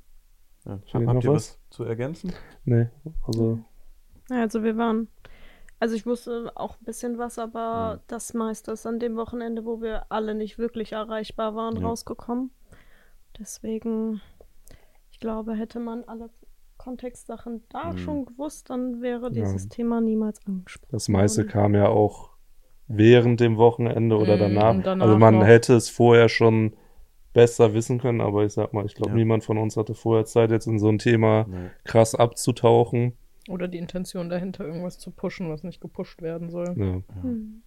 S3: Fehlt
S1: Habt
S3: noch
S1: ihr
S3: was?
S1: was zu ergänzen?
S3: Nee, also
S4: Also wir waren, also ich wusste auch ein bisschen was, aber
S1: Mhm.
S4: das meiste ist an dem Wochenende, wo wir alle nicht wirklich erreichbar waren,
S1: Ja.
S4: rausgekommen. Deswegen, ich glaube, hätte man alle Kontextsachen da
S1: Mhm.
S4: schon gewusst, dann wäre
S3: Ja.
S4: dieses Thema niemals angesprochen.
S3: das meiste kam ja auch während dem Wochenende oder
S2: Mm,
S3: danach.
S2: danach
S3: Also man
S2: noch.
S3: hätte es vorher schon besser wissen können, aber ich sag mal, ich glaube,
S1: Ja.
S3: niemand von uns hatte vorher Zeit, jetzt in so ein Thema
S1: Nee.
S3: krass abzutauchen.
S2: Oder die Intention dahinter, irgendwas zu pushen, was nicht gepusht werden soll.
S3: Ja.
S4: Hm.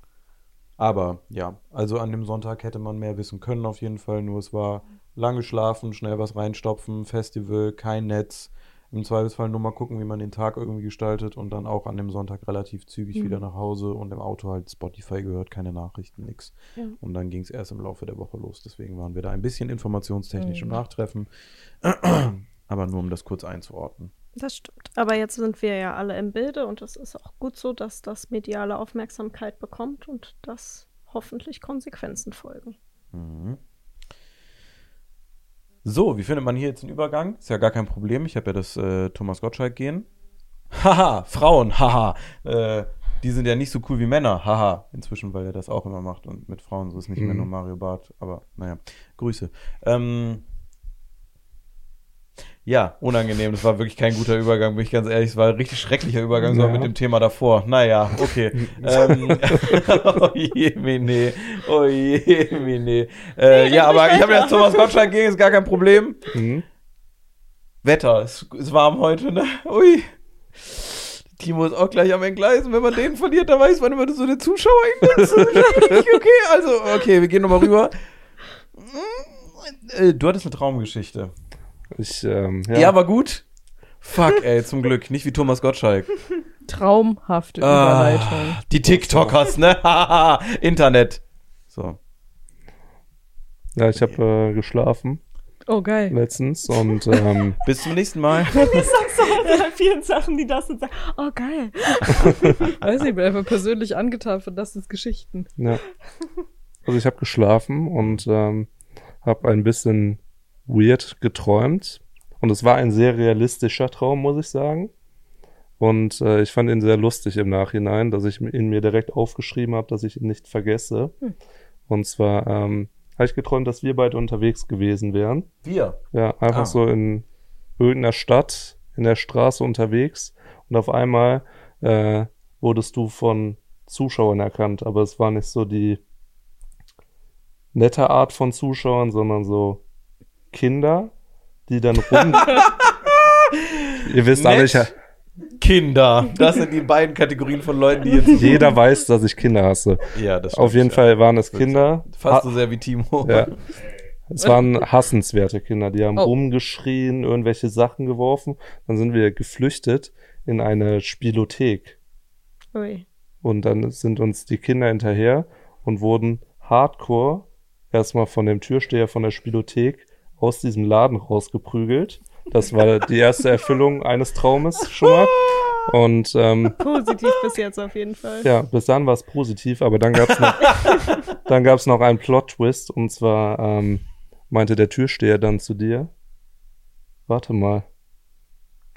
S1: Aber ja, also an dem Sonntag hätte man mehr wissen können auf jeden Fall. Nur es war lange schlafen, schnell was reinstopfen, Festival, kein Netz. Im Zweifelsfall nur mal gucken, wie man den Tag irgendwie gestaltet und dann auch an dem Sonntag relativ zügig
S4: Mhm.
S1: wieder nach Hause und im Auto halt Spotify gehört, keine Nachrichten, nix.
S4: Ja.
S1: Und dann ging es erst im Laufe der Woche los. Deswegen waren wir da ein bisschen informationstechnisch im
S2: Mhm.
S1: Nachtreffen. Aber nur um das kurz einzuordnen.
S4: Das stimmt. Aber jetzt sind wir ja alle im Bilde und es ist auch gut so, dass das mediale Aufmerksamkeit bekommt und dass hoffentlich Konsequenzen folgen.
S1: Mhm. So, wie findet man hier jetzt den Übergang? Ist ja gar kein Problem. Ich habe ja das äh, Thomas Gottschalk gehen. Haha, Frauen, haha. Äh, die sind ja nicht so cool wie Männer, haha. Inzwischen, weil er das auch immer macht und mit Frauen so ist nicht mehr
S3: Mhm.
S1: nur Mario Barth. Aber naja, Grüße. Ähm, ja, unangenehm. Das war wirklich kein guter Übergang, bin ich ganz ehrlich. Es war ein richtig schrecklicher Übergang sogar
S3: Ja.
S1: mit dem Thema davor. Naja, okay. ähm, oh je, Mene. Oh je, Mene. Äh, ja, aber ich habe ja Thomas Gottschalk gegen, ist gar kein Problem.
S3: Mhm.
S1: Wetter, es ist warm heute, ne? Ui. Timo ist auch gleich am Entgleisen. Wenn man den verliert, dann weiß man immer so eine Zuschauerindex. okay, also, okay, wir gehen nochmal rüber. Äh, Du hattest eine Traumgeschichte.
S3: Ich, ähm,
S1: Ja,
S3: ja,
S1: war gut. Fuck, ey, zum Glück. Nicht wie Thomas Gottschalk.
S2: Traumhafte
S1: Ah,
S2: Überleitung.
S1: die TikTokers, ne? Internet. So.
S3: ja, ich habe äh, geschlafen
S2: Oh, geil.
S3: letztens und ähm,
S1: Bis zum nächsten Mal.
S4: Ich sag so bei vielen Sachen, die das und sagen, oh geil.
S2: Weiß nicht, ich bin einfach persönlich angetan von das ist Geschichten.
S3: ja. Also ich habe geschlafen und ähm, habe ein bisschen weird geträumt und es war ein sehr realistischer Traum, muss ich sagen. Und äh, ich fand ihn sehr lustig im Nachhinein, dass ich ihn mir direkt aufgeschrieben habe, dass ich ihn nicht vergesse.
S2: Hm.
S3: Und zwar ähm, habe ich geträumt, dass wir beide unterwegs gewesen wären.
S1: Wir.
S3: Ja, einfach
S1: Ah.
S3: so in irgendeiner Stadt, in der Straße unterwegs. Und auf einmal äh, wurdest du von Zuschauern erkannt, aber es war nicht so die nette Art von Zuschauern, sondern so Kinder, die dann rum. Ihr wisst alle, ich.
S1: Kinder. Das sind die beiden Kategorien von Leuten, die jetzt.
S3: jeder weiß, dass ich Kinder hasse.
S1: Ja, das
S3: Auf
S1: stimmt,
S3: jeden
S1: ja.
S3: Fall waren es Kinder.
S1: Fast so sehr wie Timo.
S3: Ja. Es waren hassenswerte Kinder, die haben
S2: Oh.
S3: rumgeschrien, irgendwelche Sachen geworfen. Dann sind wir geflüchtet in eine Spielothek.
S4: Ui.
S3: Und dann sind uns die Kinder hinterher und wurden hardcore erstmal von dem Türsteher von der Spielothek aus diesem Laden rausgeprügelt. Das war die erste Erfüllung eines Traumes schon mal. Und ähm,
S4: Positiv bis jetzt auf jeden Fall.
S3: ja, bis dann war es positiv, aber dann gab's noch, dann gab's noch einen Plot-Twist und zwar ähm, meinte der Türsteher dann zu dir, warte mal,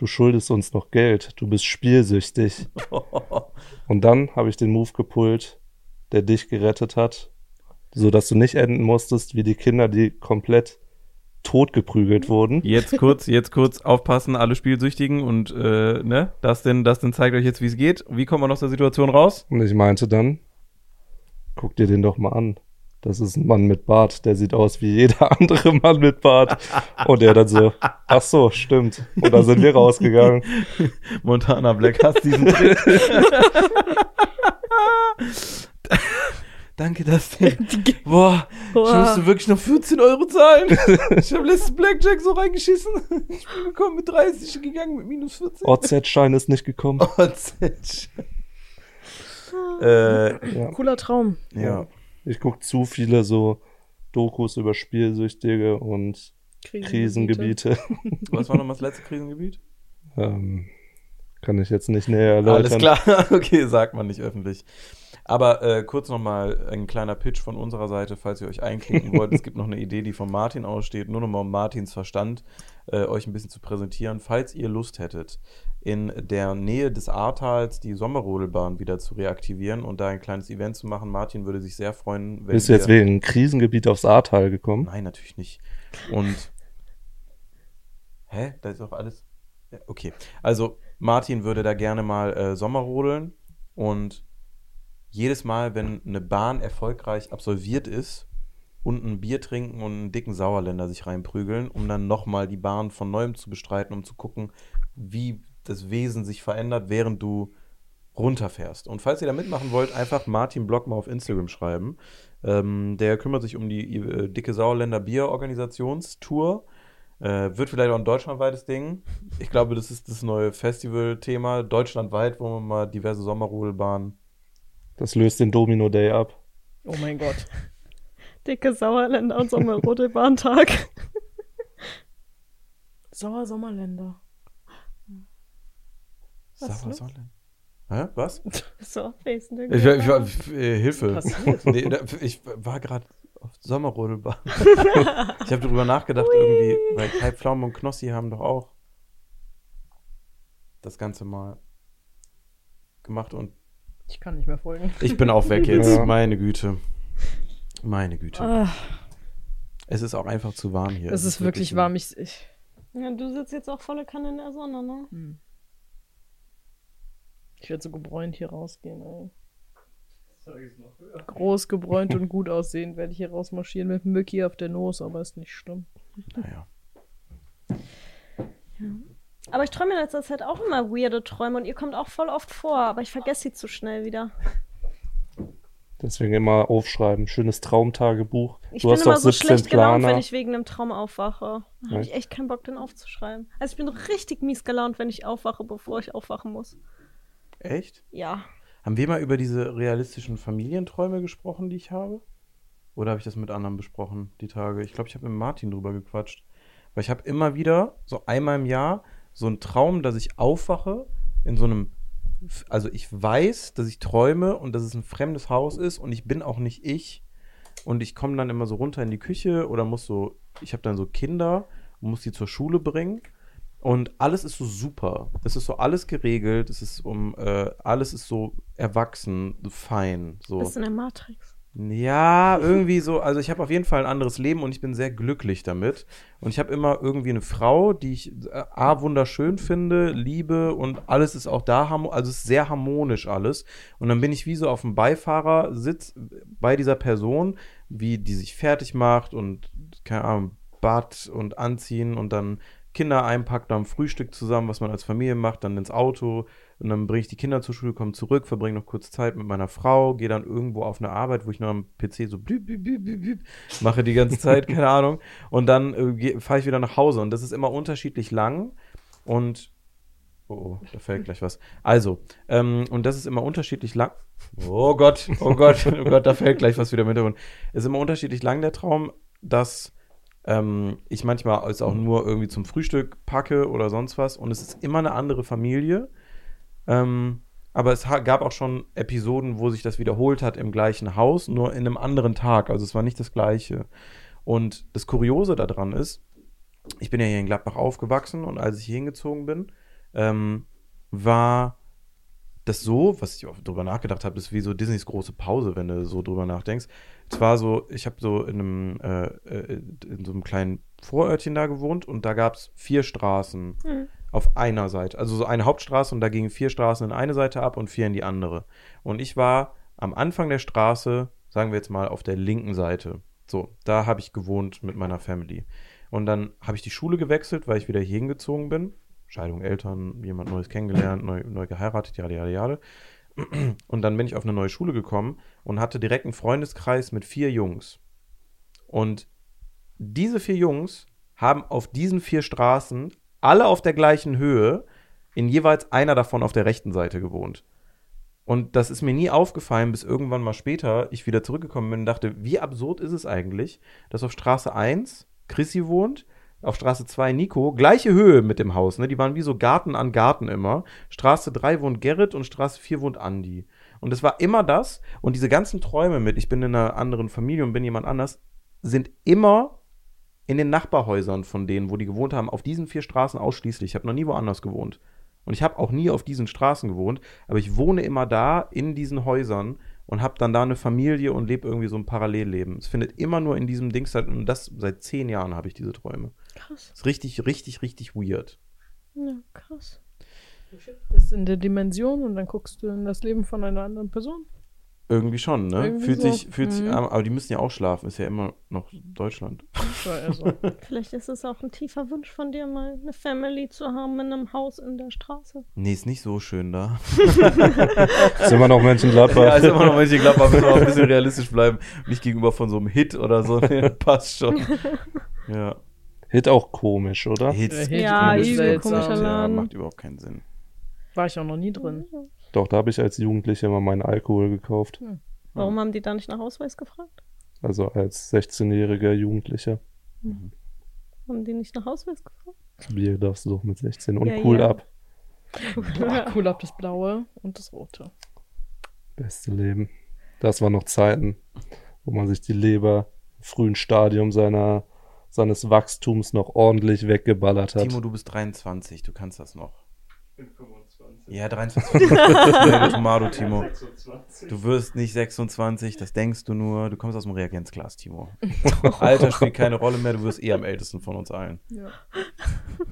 S3: du schuldest uns noch Geld, du bist spielsüchtig. Und dann habe ich den Move gepullt, der dich gerettet hat, so dass du nicht enden musstest wie die Kinder, die komplett totgeprügelt wurden.
S1: Jetzt kurz, jetzt kurz aufpassen, alle Spielsüchtigen und äh, ne, das denn, das denn zeigt euch jetzt, wie es geht. Wie kommen wir aus der Situation raus?
S3: Und ich meinte dann, guck dir den doch mal an. Das ist ein Mann mit Bart, der sieht aus wie jeder andere Mann mit Bart. Und er dann so, ach so, stimmt. Und dann sind wir rausgegangen.
S1: Montana Black hasst diesen Trick. Danke, Dustin. Boah, ich
S4: Boah.
S1: musste wirklich noch 14 Euro zahlen. Ich habe letztes Blackjack so reingeschissen. Ich bin gekommen mit 30 gegangen mit minus 14.
S3: OZ-Schein ist nicht gekommen.
S1: OZ. äh,
S3: Ja.
S2: Cooler Traum.
S1: ja.
S3: Ich gucke zu viele so Dokus über Spielsüchtige und Krisengebiete.
S1: Was war nochmal das letzte Krisengebiet?
S3: ähm, kann ich jetzt nicht näher erläutern.
S1: Alles klar, okay, sagt man nicht öffentlich. Aber äh, kurz nochmal ein kleiner Pitch von unserer Seite, falls ihr euch einklinken wollt. es gibt noch eine Idee, die von Martin aussteht, nur nochmal um Martins Verstand äh, euch ein bisschen zu präsentieren. Falls ihr Lust hättet, in der Nähe des Ahrtals die Sommerrodelbahn wieder zu reaktivieren und da ein kleines Event zu machen, Martin würde sich sehr freuen, wenn
S3: Bist du jetzt wegen Krisengebiet aufs Ahrtal gekommen?
S1: Nein, natürlich nicht. Und. Hä? Da ist doch alles. Ja, okay. Also, Martin würde da gerne mal äh, Sommer rodeln. Und jedes Mal, wenn eine Bahn erfolgreich absolviert ist und ein Bier trinken und einen dicken Sauerländer sich reinprügeln, um dann nochmal die Bahn von neuem zu bestreiten, um zu gucken, wie das Wesen sich verändert, während du runterfährst. Und falls ihr da mitmachen wollt, einfach Martin Block mal auf Instagram schreiben. Ähm, der kümmert sich um die äh, dicke Sauerländer Bier-Organisationstour. Äh, wird vielleicht auch ein deutschlandweites Ding. Ich glaube, das ist das neue Festival-Thema. Deutschlandweit, wo man mal diverse Sommerrodelbahnen.
S3: Das löst den Domino Day ab.
S2: Oh mein Gott.
S4: Dicke Sauerländer und Sommerrodelbahntag.
S2: Sauer Sommerländer.
S4: Was
S1: Sauer? Sauerland. Hä? Was?
S4: so.
S1: Ich, war- ich war, äh, Hilfe. Nee, da- ich war gerade auf Sommerrodelbahn. ich habe darüber nachgedacht, irgendwie, weil Kai Pflaume und Knossi haben doch auch das Ganze mal gemacht und
S2: Ich kann nicht mehr folgen.
S1: ich bin auch weg jetzt.
S3: Ja.
S1: Meine Güte. Meine Güte.
S2: Ah,
S1: Es ist auch einfach zu warm hier.
S2: es ist wirklich warm. Ich, ich,
S4: Ja, du sitzt jetzt auch volle Kanne in der Sonne, ne?
S2: hm. ich werde so gebräunt hier rausgehen, ey. Groß gebräunt und gut aussehen werde ich hier rausmarschieren mit Mücki auf der Nose, aber ist nicht schlimm.
S1: Naja.
S4: Aber ich träume in letzter Zeit auch immer weirde Träume und ihr kommt auch voll oft vor, aber ich vergesse sie zu schnell wieder.
S3: Deswegen immer aufschreiben. Schönes Traumtagebuch.
S4: Ich
S3: du
S4: bin
S3: hast
S4: immer
S3: doch
S4: so
S3: 17
S4: schlecht gelaunt,
S3: Planer.
S4: wenn ich wegen einem Traum aufwache. Da habe ich echt keinen Bock, den aufzuschreiben. Also ich bin richtig mies gelaunt, wenn ich aufwache, bevor ich aufwachen muss.
S1: Echt?
S4: Ja.
S1: Haben wir mal über diese realistischen Familienträume gesprochen, die ich habe? Oder habe ich das mit anderen besprochen, die Tage? Ich glaube, ich habe mit Martin drüber gequatscht. Weil ich habe immer wieder, so einmal im Jahr, so einen Traum, dass ich aufwache in so einem. Also ich weiß, dass ich träume und dass es ein fremdes Haus ist und ich bin auch nicht ich. Und ich komme dann immer so runter in die Küche oder muss so, ich habe dann so Kinder muss die zur Schule bringen. Und alles ist so super. Es ist so alles geregelt. Es ist um, äh, alles ist so erwachsen, fein. So.
S4: Bist in der Matrix.
S1: Ja, irgendwie so. Also ich habe auf jeden Fall ein anderes Leben und ich bin sehr glücklich damit. Und ich habe immer irgendwie eine Frau, die ich äh, a wunderschön finde, liebe und alles ist auch da, also ist sehr harmonisch alles. Und dann bin ich wie so auf dem Beifahrersitz bei dieser Person, wie die sich fertig macht und keine Ahnung, Bad und anziehen und dann Kinder einpackt, dann Frühstück zusammen, was man als Familie macht, dann ins Auto und dann bringe ich die Kinder zur Schule, komme zurück, verbringe noch kurz Zeit mit meiner Frau, gehe dann irgendwo auf eine Arbeit, wo ich noch am PC so blüb, blüb, blüb, blüb, mache die ganze Zeit, keine Ahnung. Und dann äh, fahre ich wieder nach Hause und das ist immer unterschiedlich lang und Oh, oh, da fällt gleich was. Also, ähm, und das ist immer unterschiedlich lang. Oh Gott, oh Gott, oh Gott, da fällt gleich was wieder Hintergrund. Es ist immer unterschiedlich lang der Traum, dass ähm, ich manchmal es auch nur irgendwie zum Frühstück packe oder sonst was. Und es ist immer eine andere Familie. Ähm, aber es gab auch schon Episoden, wo sich das wiederholt hat im gleichen Haus, nur in einem anderen Tag. Also es war nicht das gleiche. Und das Kuriose daran ist, ich bin ja hier in Gladbach aufgewachsen und als ich hier hingezogen bin, ähm, war das so, was ich auch drüber nachgedacht habe, ist wie so Disneys große Pause, wenn du so drüber nachdenkst. Es war so, ich habe so in einem, äh, äh, in so einem kleinen Vorörtchen da gewohnt und da gab es vier Straßen
S4: Mhm.
S1: Auf einer Seite. Also so eine Hauptstraße und da gingen vier Straßen in eine Seite ab und vier in die andere. Und ich war am Anfang der Straße, sagen wir jetzt mal, auf der linken Seite. So, da habe ich gewohnt mit meiner Family. Und dann habe ich die Schule gewechselt, weil ich wieder hier hingezogen bin. Scheidung, Eltern, jemand Neues kennengelernt, neu, neu geheiratet, jade, jade, jade. Und dann bin ich auf eine neue Schule gekommen und hatte direkt einen Freundeskreis mit vier Jungs. Und diese vier Jungs haben auf diesen vier Straßen, alle auf der gleichen Höhe, in jeweils einer davon auf der rechten Seite gewohnt. Und das ist mir nie aufgefallen, bis irgendwann mal später ich wieder zurückgekommen bin und dachte, wie absurd ist es eigentlich, dass auf Straße 1 Chrissy wohnt, auf Straße 2 Nico, gleiche Höhe mit dem Haus, ne? Die waren wie so Garten an Garten immer. Straße 3 wohnt Gerrit und Straße 4 wohnt Andi. Und es war immer das. Und diese ganzen Träume mit, ich bin in einer anderen Familie und bin jemand anders, sind immer in den Nachbarhäusern von denen, wo die gewohnt haben, auf diesen vier Straßen ausschließlich. Ich habe noch nie woanders gewohnt. Und ich habe auch nie auf diesen Straßen gewohnt, aber ich wohne immer da in diesen Häusern und habe dann da eine Familie und lebe irgendwie so ein Parallelleben. Es findet immer nur in diesem Ding statt und das seit zehn Jahren habe ich diese Träume.
S4: Krass.
S1: Ist richtig, richtig, richtig weird.
S4: Ja, krass.
S2: Bist in der Dimension und dann guckst du in das Leben von einer anderen Person.
S1: Irgendwie schon, ne?
S2: Irgendwie
S1: fühlt
S2: so.
S1: sich, fühlt sich,
S2: Mhm.
S1: aber die müssen ja auch schlafen, ist ja immer noch Deutschland.
S2: Das war eher so.
S4: Vielleicht ist es auch ein tiefer Wunsch von dir, mal eine Family zu haben in einem Haus in der Straße.
S1: Nee, ist nicht so schön da.
S3: Ist immer noch Mönchengladbach.
S1: Ja, ist immer noch manche glaube, man muss auch ein bisschen realistisch bleiben. Nicht gegenüber von so einem Hit oder so. Nee, passt schon. Ja.
S3: Hit auch komisch, oder?
S2: Hit
S4: Ja,
S2: ist
S4: übel
S2: seltsam.
S4: komischer
S1: Ja,
S4: Laden.
S1: macht überhaupt keinen Sinn.
S2: War ich auch noch nie drin.
S3: Doch, da habe ich als Jugendlicher immer meinen Alkohol gekauft.
S4: Warum haben die da nicht nach Ausweis gefragt?
S3: Also als 16-jähriger Jugendlicher.
S4: Haben die nicht nach Ausweis gefragt?
S3: Bier darfst du doch mit 16 und
S4: Ja,
S3: cool
S4: ja.
S3: ab.
S2: Boah, cool ab das Blaue und das Rote.
S3: Beste Leben. Das waren noch Zeiten, wo man sich die Leber im frühen Stadium seiner, seines Wachstums noch ordentlich weggeballert hat.
S1: Timo, du bist 23, du kannst das noch.
S5: Ich bin 25.
S1: Ja, 23. Selbe Tomado, Timo.
S5: 26.
S1: Du wirst nicht 26, das denkst du nur. Du kommst aus dem Reagenzglas, Timo. Alter spielt keine Rolle mehr, du wirst eh am ältesten von uns allen.
S2: Ja.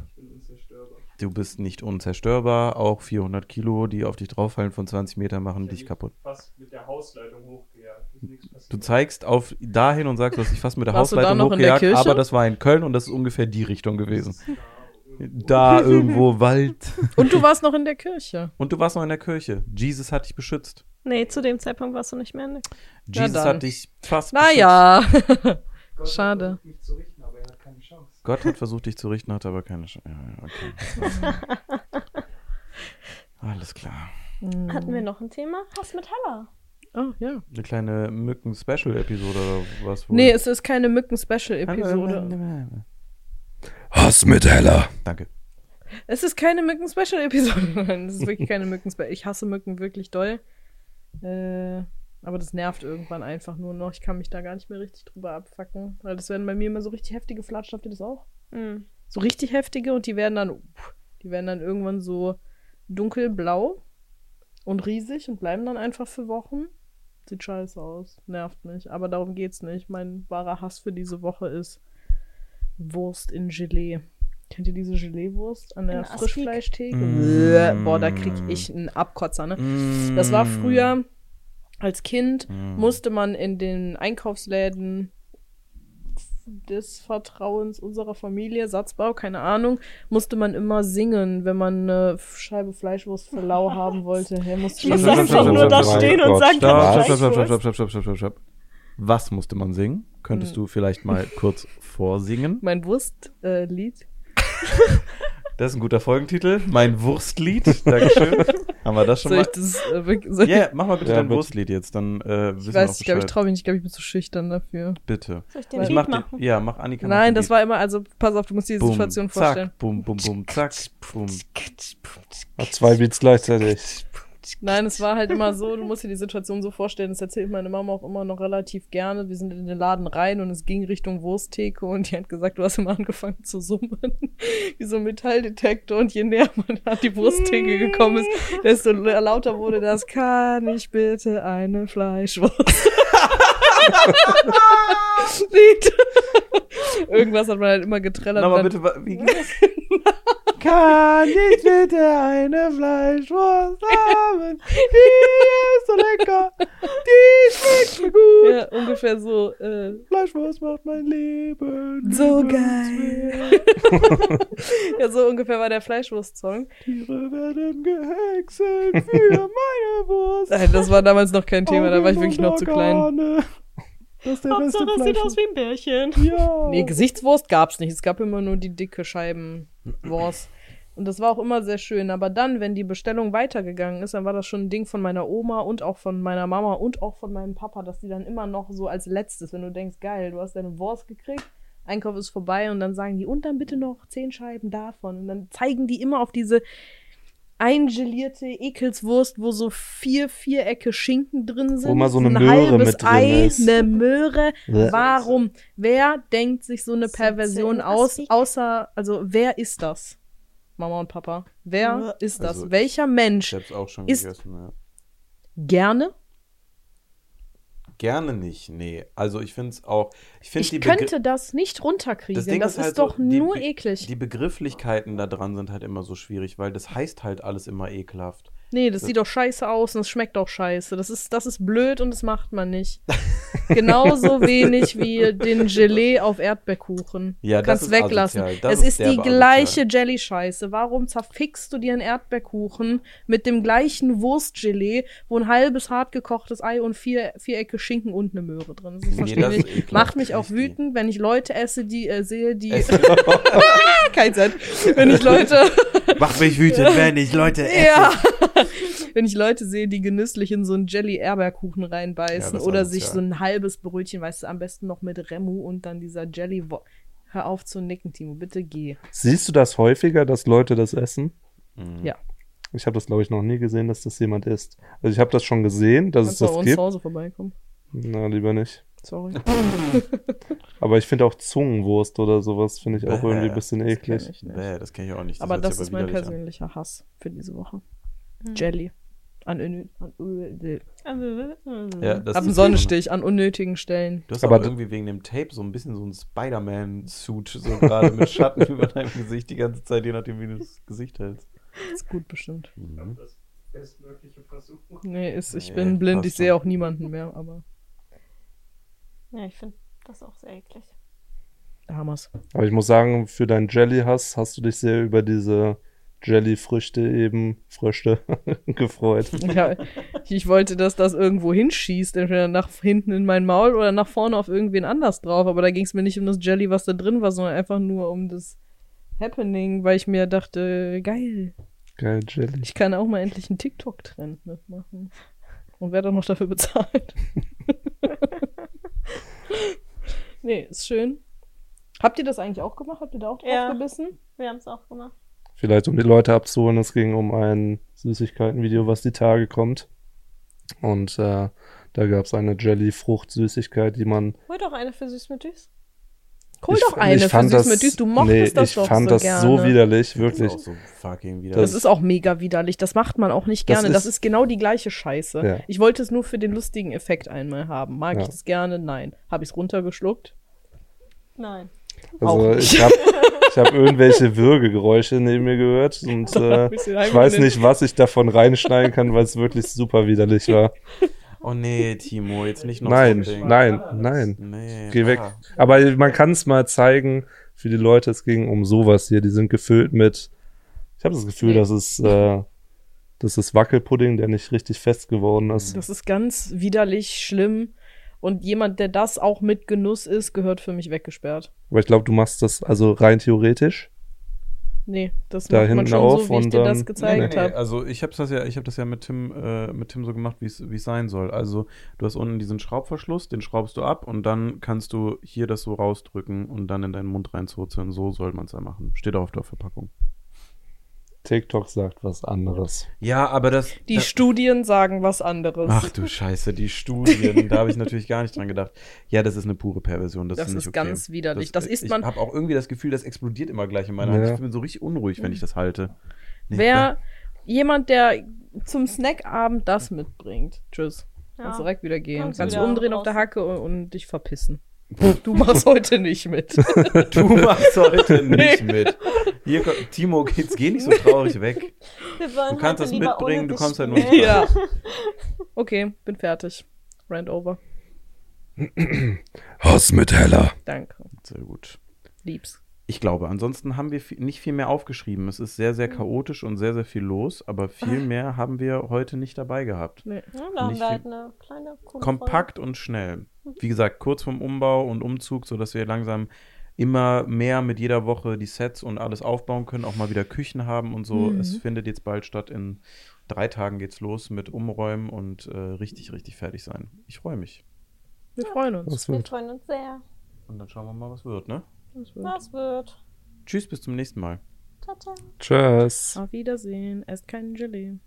S5: Ich bin unzerstörbar.
S1: Du bist nicht unzerstörbar, auch 400 Kilo, die auf dich drauffallen von 20 Metern machen
S5: Ich
S1: dich kaputt.
S5: Fast mit der Hausleitung hochgejagt.
S1: Du zeigst auf dahin und sagst, du hast dich fast mit der
S2: Warst
S1: Hausleitung hochgejagt, aber das war in Köln und das ist ungefähr die Richtung gewesen. Da irgendwo Wald.
S2: Und du warst noch in der Kirche.
S1: Und du warst noch in der Kirche. Jesus hat dich beschützt.
S4: Nee, zu dem Zeitpunkt warst du nicht mehr in der
S1: Jesus
S2: dann.
S1: hat dich fast
S2: Naja.
S5: Gott
S2: Schade.
S5: hat versucht, mich zu richten, aber er hat keine Chance.
S1: beschützt. Gott hat versucht, dich zu richten, hat aber keine Chance. Ja, ja, okay. Alles klar.
S4: Hatten wir noch ein Thema? Hass mit Hella.
S2: Oh, ja.
S1: Eine kleine Mücken-Special-Episode oder was? wohl?
S2: Nee, es ist keine Mücken-Special-Episode.
S3: Hass mit Hella.
S1: Danke.
S2: Es ist keine Mücken-Special-Episode. Nein, es ist wirklich keine Mücken-Special. Ich hasse Mücken wirklich doll. Äh, aber das nervt irgendwann einfach nur noch. Ich kann mich da gar nicht mehr richtig drüber abfacken. Weil das werden bei mir immer so richtig heftige Flatschen. Habt ihr das auch?
S4: Mhm.
S2: So richtig heftige und die werden dann, uff, die werden dann irgendwann so dunkelblau und riesig und bleiben dann einfach für Wochen. Sieht scheiße aus. Nervt mich. Aber darum geht's nicht. Mein wahrer Hass für diese Woche ist Wurst in Gelee. Kennt ihr diese Gelee-Wurst an der? Frischfleischtheke?
S1: Mm.
S2: Boah, da krieg ich einen Abkotzer, ne? Das war früher, als Kind,
S1: Mm.
S2: musste man in den Einkaufsläden des Vertrauens unserer Familie, Satzbau, keine Ahnung, musste man immer singen, wenn man eine Scheibe Fleischwurst für lau haben wollte. Hey, musste
S4: Ich muss
S2: man
S4: einfach nur da stehen und sagen,
S1: Stopp,
S4: kann
S1: stopp, stopp, stopp, stopp, stopp, stopp, stopp, stopp. Was musste man singen? Könntest du vielleicht mal kurz vorsingen?
S2: Mein Wurstlied.
S1: Das ist ein guter Folgentitel. Mein Wurstlied. Dankeschön. Haben wir das schon
S2: soll
S1: mal?
S2: ich das äh,
S1: yeah, mach mal bitte
S3: Ja,
S1: dein
S3: bitte.
S1: Wurstlied jetzt, dann äh, wissen
S2: ich
S1: wir
S2: weiß,
S1: auch
S2: ich glaube, ich traue mich nicht, ich glaube, ich bin zu schüchtern dafür.
S1: Bitte.
S4: Soll ich den
S1: Ich mach den,
S4: machen?
S1: ja, mach Annika. mach
S2: Nein,
S1: den
S2: das war immer, also pass auf, du musst dir die Situation vorstellen.
S1: Zack, bum, bum, bum, zack, bum.
S3: Zwei Beats gleichzeitig.
S2: Nein, es war halt immer so, du musst dir die Situation so vorstellen, das erzählt meine Mama auch immer noch relativ gerne. Wir sind in den Laden rein und es ging Richtung Wursttheke und die hat gesagt, du hast immer angefangen zu summen, wie so ein Metalldetektor und je näher man an die Wursttheke gekommen ist, desto lauter wurde das, kann ich bitte eine Fleischwurst? Irgendwas hat man halt immer getrellert.
S1: Nochmal bitte, wie geht das? Kann ich bitte eine Fleischwurst haben? Die ist so lecker. Die schmeckt mir gut.
S2: Ja, ungefähr so. Äh,
S1: Fleischwurst macht mein Leben.
S2: So
S1: liebenswert.
S2: ja, so ungefähr war der Fleischwurst-Song.
S1: Tiere werden gehäckselt für meine Wurst.
S2: Nein, das war damals noch kein Thema, da war ich wirklich noch zu klein.
S1: Das ist der beste
S4: Hauptsache, sieht
S1: Fleisch.
S4: aus wie ein Bärchen.
S1: Ja.
S2: Nee, Gesichtswurst gab's nicht. Es gab immer nur die dicke Scheibenwurst. Und das war auch immer sehr schön. Aber dann, wenn die Bestellung weitergegangen ist, dann war das schon ein Ding von meiner Oma und auch von meiner Mama und auch von meinem Papa, dass die dann immer noch so als letztes, wenn du denkst, geil, du hast deine Wurst gekriegt, Einkauf ist vorbei und dann sagen die, und dann bitte noch zehn Scheiben davon. Und dann zeigen die immer auf diese eingelierte Ekelswurst, wo so vier Vierecke Schinken drin sind.
S3: Wo mal so eine
S2: ein
S3: Möhre
S2: halbes
S3: mit drin
S2: Ei,
S3: ist.
S2: eine Möhre. Warum? Wer denkt sich so eine
S4: So
S2: Perversion aus, außer, also wer ist das? Mama und Papa. Wer ist das?
S1: Also,
S2: Welcher
S1: Ich
S2: Mensch
S1: hab's auch schon
S2: Ist-
S1: gegessen, ja.
S2: gerne?
S1: Gerne nicht, nee. Also ich finde es auch. Ich finde
S2: Ich könnte das nicht runterkriegen.
S1: Das
S2: Das,
S1: Ding
S2: ist,
S1: ist halt so,
S2: doch
S1: die
S2: nur eklig.
S1: Die Begrifflichkeiten da dran sind halt immer so schwierig, weil das heißt halt alles immer ekelhaft.
S2: Nee, das sieht doch scheiße aus und es schmeckt auch scheiße. Das ist, das ist blöd und das macht man nicht. Genauso wenig wie den Gelee auf Erdbeerkuchen.
S1: Ja,
S2: du
S1: das
S2: kannst
S1: ist
S2: weglassen.
S1: Das
S2: es
S1: ist
S2: ist die gleiche Jelly-Scheiße. Warum zerfickst du dir einen Erdbeerkuchen mit dem gleichen Wurstgelee, wo ein halbes hart gekochtes Ei und vier, vierecke Schinken und eine Möhre drin sind? Das
S1: Nee,
S2: verstehe
S1: das
S2: ich
S1: ist
S2: nicht.
S1: ekelhaft.
S2: Macht mich auch wütend, wenn ich Leute esse, die äh, sehe, die. Kein Zeit. Wenn ich Leute.
S1: Macht mich wütend, wenn ich Leute esse.
S2: Ja. Wenn ich Leute sehe, die genüsslich in so einen Jelly-Erdbeerkuchen
S1: Ja,
S2: reinbeißen
S1: das ist
S2: oder
S1: asozial.
S2: sich so ein halbes Brötchen, weißt du, am besten noch mit Remu und dann dieser Jelly. Hör auf zu nicken, Timo, bitte geh.
S3: Siehst du das häufiger, dass Leute das essen?
S1: Mhm.
S2: Ja.
S3: Ich habe das, glaube ich, noch nie gesehen, dass das jemand isst. Also ich habe das schon gesehen, dass
S2: Kannst
S3: es
S2: du bei
S3: das
S2: uns
S3: gibt.
S2: zu Hause vorbeikommen?
S3: Na, lieber nicht.
S2: Sorry.
S3: Aber ich finde auch Zungenwurst oder sowas, finde ich auch
S1: Bäh,
S3: irgendwie ein bisschen
S2: Das
S3: eklig.
S2: nicht.
S1: Bäh, das kenne ich auch nicht.
S2: aber
S1: hört sich
S2: das ist mein
S1: widerlich an.
S2: persönlicher Hass für diese Woche.
S4: Hm.
S2: Jelly. An, unnö- an, unnö-
S1: Ja, das
S2: ab dem
S1: ist
S2: Sonnenstich, an unnötigen Stellen.
S1: Du hast
S3: Aber
S1: aber irgendwie wegen dem Tape so ein bisschen so ein Spider-Man-Suit, so gerade mit Schatten über deinem Gesicht die ganze Zeit, je nachdem, wie du das Gesicht hältst.
S2: Ist gut bestimmt.
S1: Mhm.
S5: Das bestmögliche Versuch.
S2: Nee, ist, ich
S1: Nee,
S2: bin blind, ich sehe auch niemanden mehr, aber
S4: Ja, ich finde das auch sehr eklig.
S2: Hammers.
S3: Aber ich muss sagen, für deinen Jelly-Hass hast du dich sehr über diese Jelly-Früchte eben, Früchte, gefreut.
S2: Ja, ich wollte, dass das irgendwo hinschießt, entweder nach hinten in mein Maul oder nach vorne auf irgendwen anders drauf. Aber da ging es mir nicht um das Jelly, was da drin war, sondern einfach nur um das Happening, weil ich mir dachte, geil,
S3: Geil, Jelly.
S2: ich kann auch mal endlich einen TikTok-Trend mitmachen. Und werde auch noch dafür bezahlt. nee, ist schön. Habt ihr das eigentlich auch gemacht? Habt ihr da auch drauf
S4: Ja.
S2: gebissen?
S4: Wir haben es auch gemacht.
S3: Vielleicht um die Leute abzuholen, es ging um ein Süßigkeiten-Video, was die Tage kommt. Und äh, da gab es eine Jelly-Frucht-Süßigkeit, die man.
S4: Hol doch eine für süß mit süß.
S2: Hol
S3: ich,
S2: doch eine
S3: ich
S2: für
S3: fand
S2: Süß
S3: das.
S2: Du mochtest
S3: nee,
S2: das
S3: ich
S2: doch
S3: fand
S2: so
S3: das
S2: gerne.
S3: so widerlich,
S1: Das ist
S3: wirklich.
S1: auch so fucking wieder.
S2: Das ist auch mega widerlich. Das macht man auch nicht
S3: Das
S2: gerne. Das
S3: ist-
S2: ist genau die gleiche Scheiße.
S3: Ja.
S2: Ich wollte es nur für den lustigen Effekt einmal haben. Mag
S3: Ja.
S2: ich das gerne? Nein. Habe ich es runtergeschluckt?
S4: Nein.
S2: auch
S3: Also
S2: nicht.
S3: ich habe ich hab irgendwelche Würgegeräusche neben mir gehört und äh, ich weiß nicht, was ich davon reinschneiden kann, weil es wirklich super widerlich war.
S1: Oh nee, Timo, jetzt nicht noch
S3: Nein,
S1: so
S3: nein, nein.
S1: Nee.
S3: Geh weg.
S1: ah.
S3: Aber man kann es mal zeigen für die Leute. Es ging um sowas hier. Die sind gefüllt mit. Ich habe das Gefühl,
S2: Nee.
S3: das ist äh, das ist Wackelpudding, der nicht richtig fest geworden ist.
S2: Das ist ganz widerlich, schlimm. Und jemand, der das auch mit Genuss ist, gehört für mich weggesperrt.
S3: Aber ich glaube, du machst das also rein theoretisch.
S2: Nee, das
S3: Da
S2: macht man schon
S3: auf
S2: so, wie ich dir
S3: dann-
S2: das gezeigt
S1: nee, nee.
S2: habe.
S1: Also ich habe das ja, ich habe das ja mit Tim, äh, mit Tim so gemacht, wie es wie es sein soll. Also du hast unten diesen Schraubverschluss, den schraubst du ab und dann kannst du hier das so rausdrücken und dann in deinen Mund reinzurzeln. So soll man es ja machen. Steht auch auf der Verpackung.
S3: TikTok sagt was anderes.
S1: Ja, aber das.
S2: Die
S1: da,
S2: Studien sagen was anderes.
S1: Ach du Scheiße, die Studien, da habe ich natürlich gar nicht dran gedacht. Ja, das ist eine pure Perversion. Das,
S2: Das
S1: ist,
S2: ist
S1: okay.
S2: ganz widerlich. Das isst man-
S1: Ich habe auch irgendwie das Gefühl, das explodiert immer gleich in meiner Hand.
S3: Ja.
S1: Ich bin so richtig unruhig, wenn ich das halte. Nee,
S2: Wer jemand, der zum Snackabend das mitbringt. Tschüss. Kannst
S4: Ja.
S2: direkt wieder gehen.
S4: Kannst
S2: Kannst,
S4: wieder
S2: umdrehen auf der
S4: raus.
S2: Hacke und, und dich verpissen. Du machst heute nicht mit.
S1: Du machst heute nicht mit. Hier, Timo, jetzt geh nicht so traurig weg. Du kannst das mitbringen, du kommst halt nur nicht
S2: ja. Okay, bin fertig. Rand over.
S3: Hass mit Heller.
S2: Danke.
S1: Sehr gut.
S2: Lieb's.
S1: Ich glaube, ansonsten haben wir viel- nicht viel mehr aufgeschrieben. Es ist sehr, sehr chaotisch und sehr, sehr viel los, aber viel mehr haben wir heute nicht dabei gehabt.
S2: Nee.
S4: Ja, da haben wir halt eine kleine coole
S1: Kompakt und schnell. Wie gesagt, kurz vorm Umbau und Umzug, sodass wir langsam immer mehr mit jeder Woche die Sets und alles aufbauen können, auch mal wieder Küchen haben und so.
S2: Mhm.
S1: Es findet jetzt bald statt. In drei Tagen geht's los mit Umräumen und äh, richtig, richtig fertig sein. Ich freue mich.
S2: Wir freuen uns.
S4: Wir freuen uns sehr.
S1: Und dann schauen wir mal, was wird, ne?
S2: Das wird-
S4: Was wird?
S1: Tschüss, bis zum nächsten Mal.
S4: Ciao, ciao.
S3: Tschüss.
S2: Auf Wiedersehen. Esst keinen Gelee.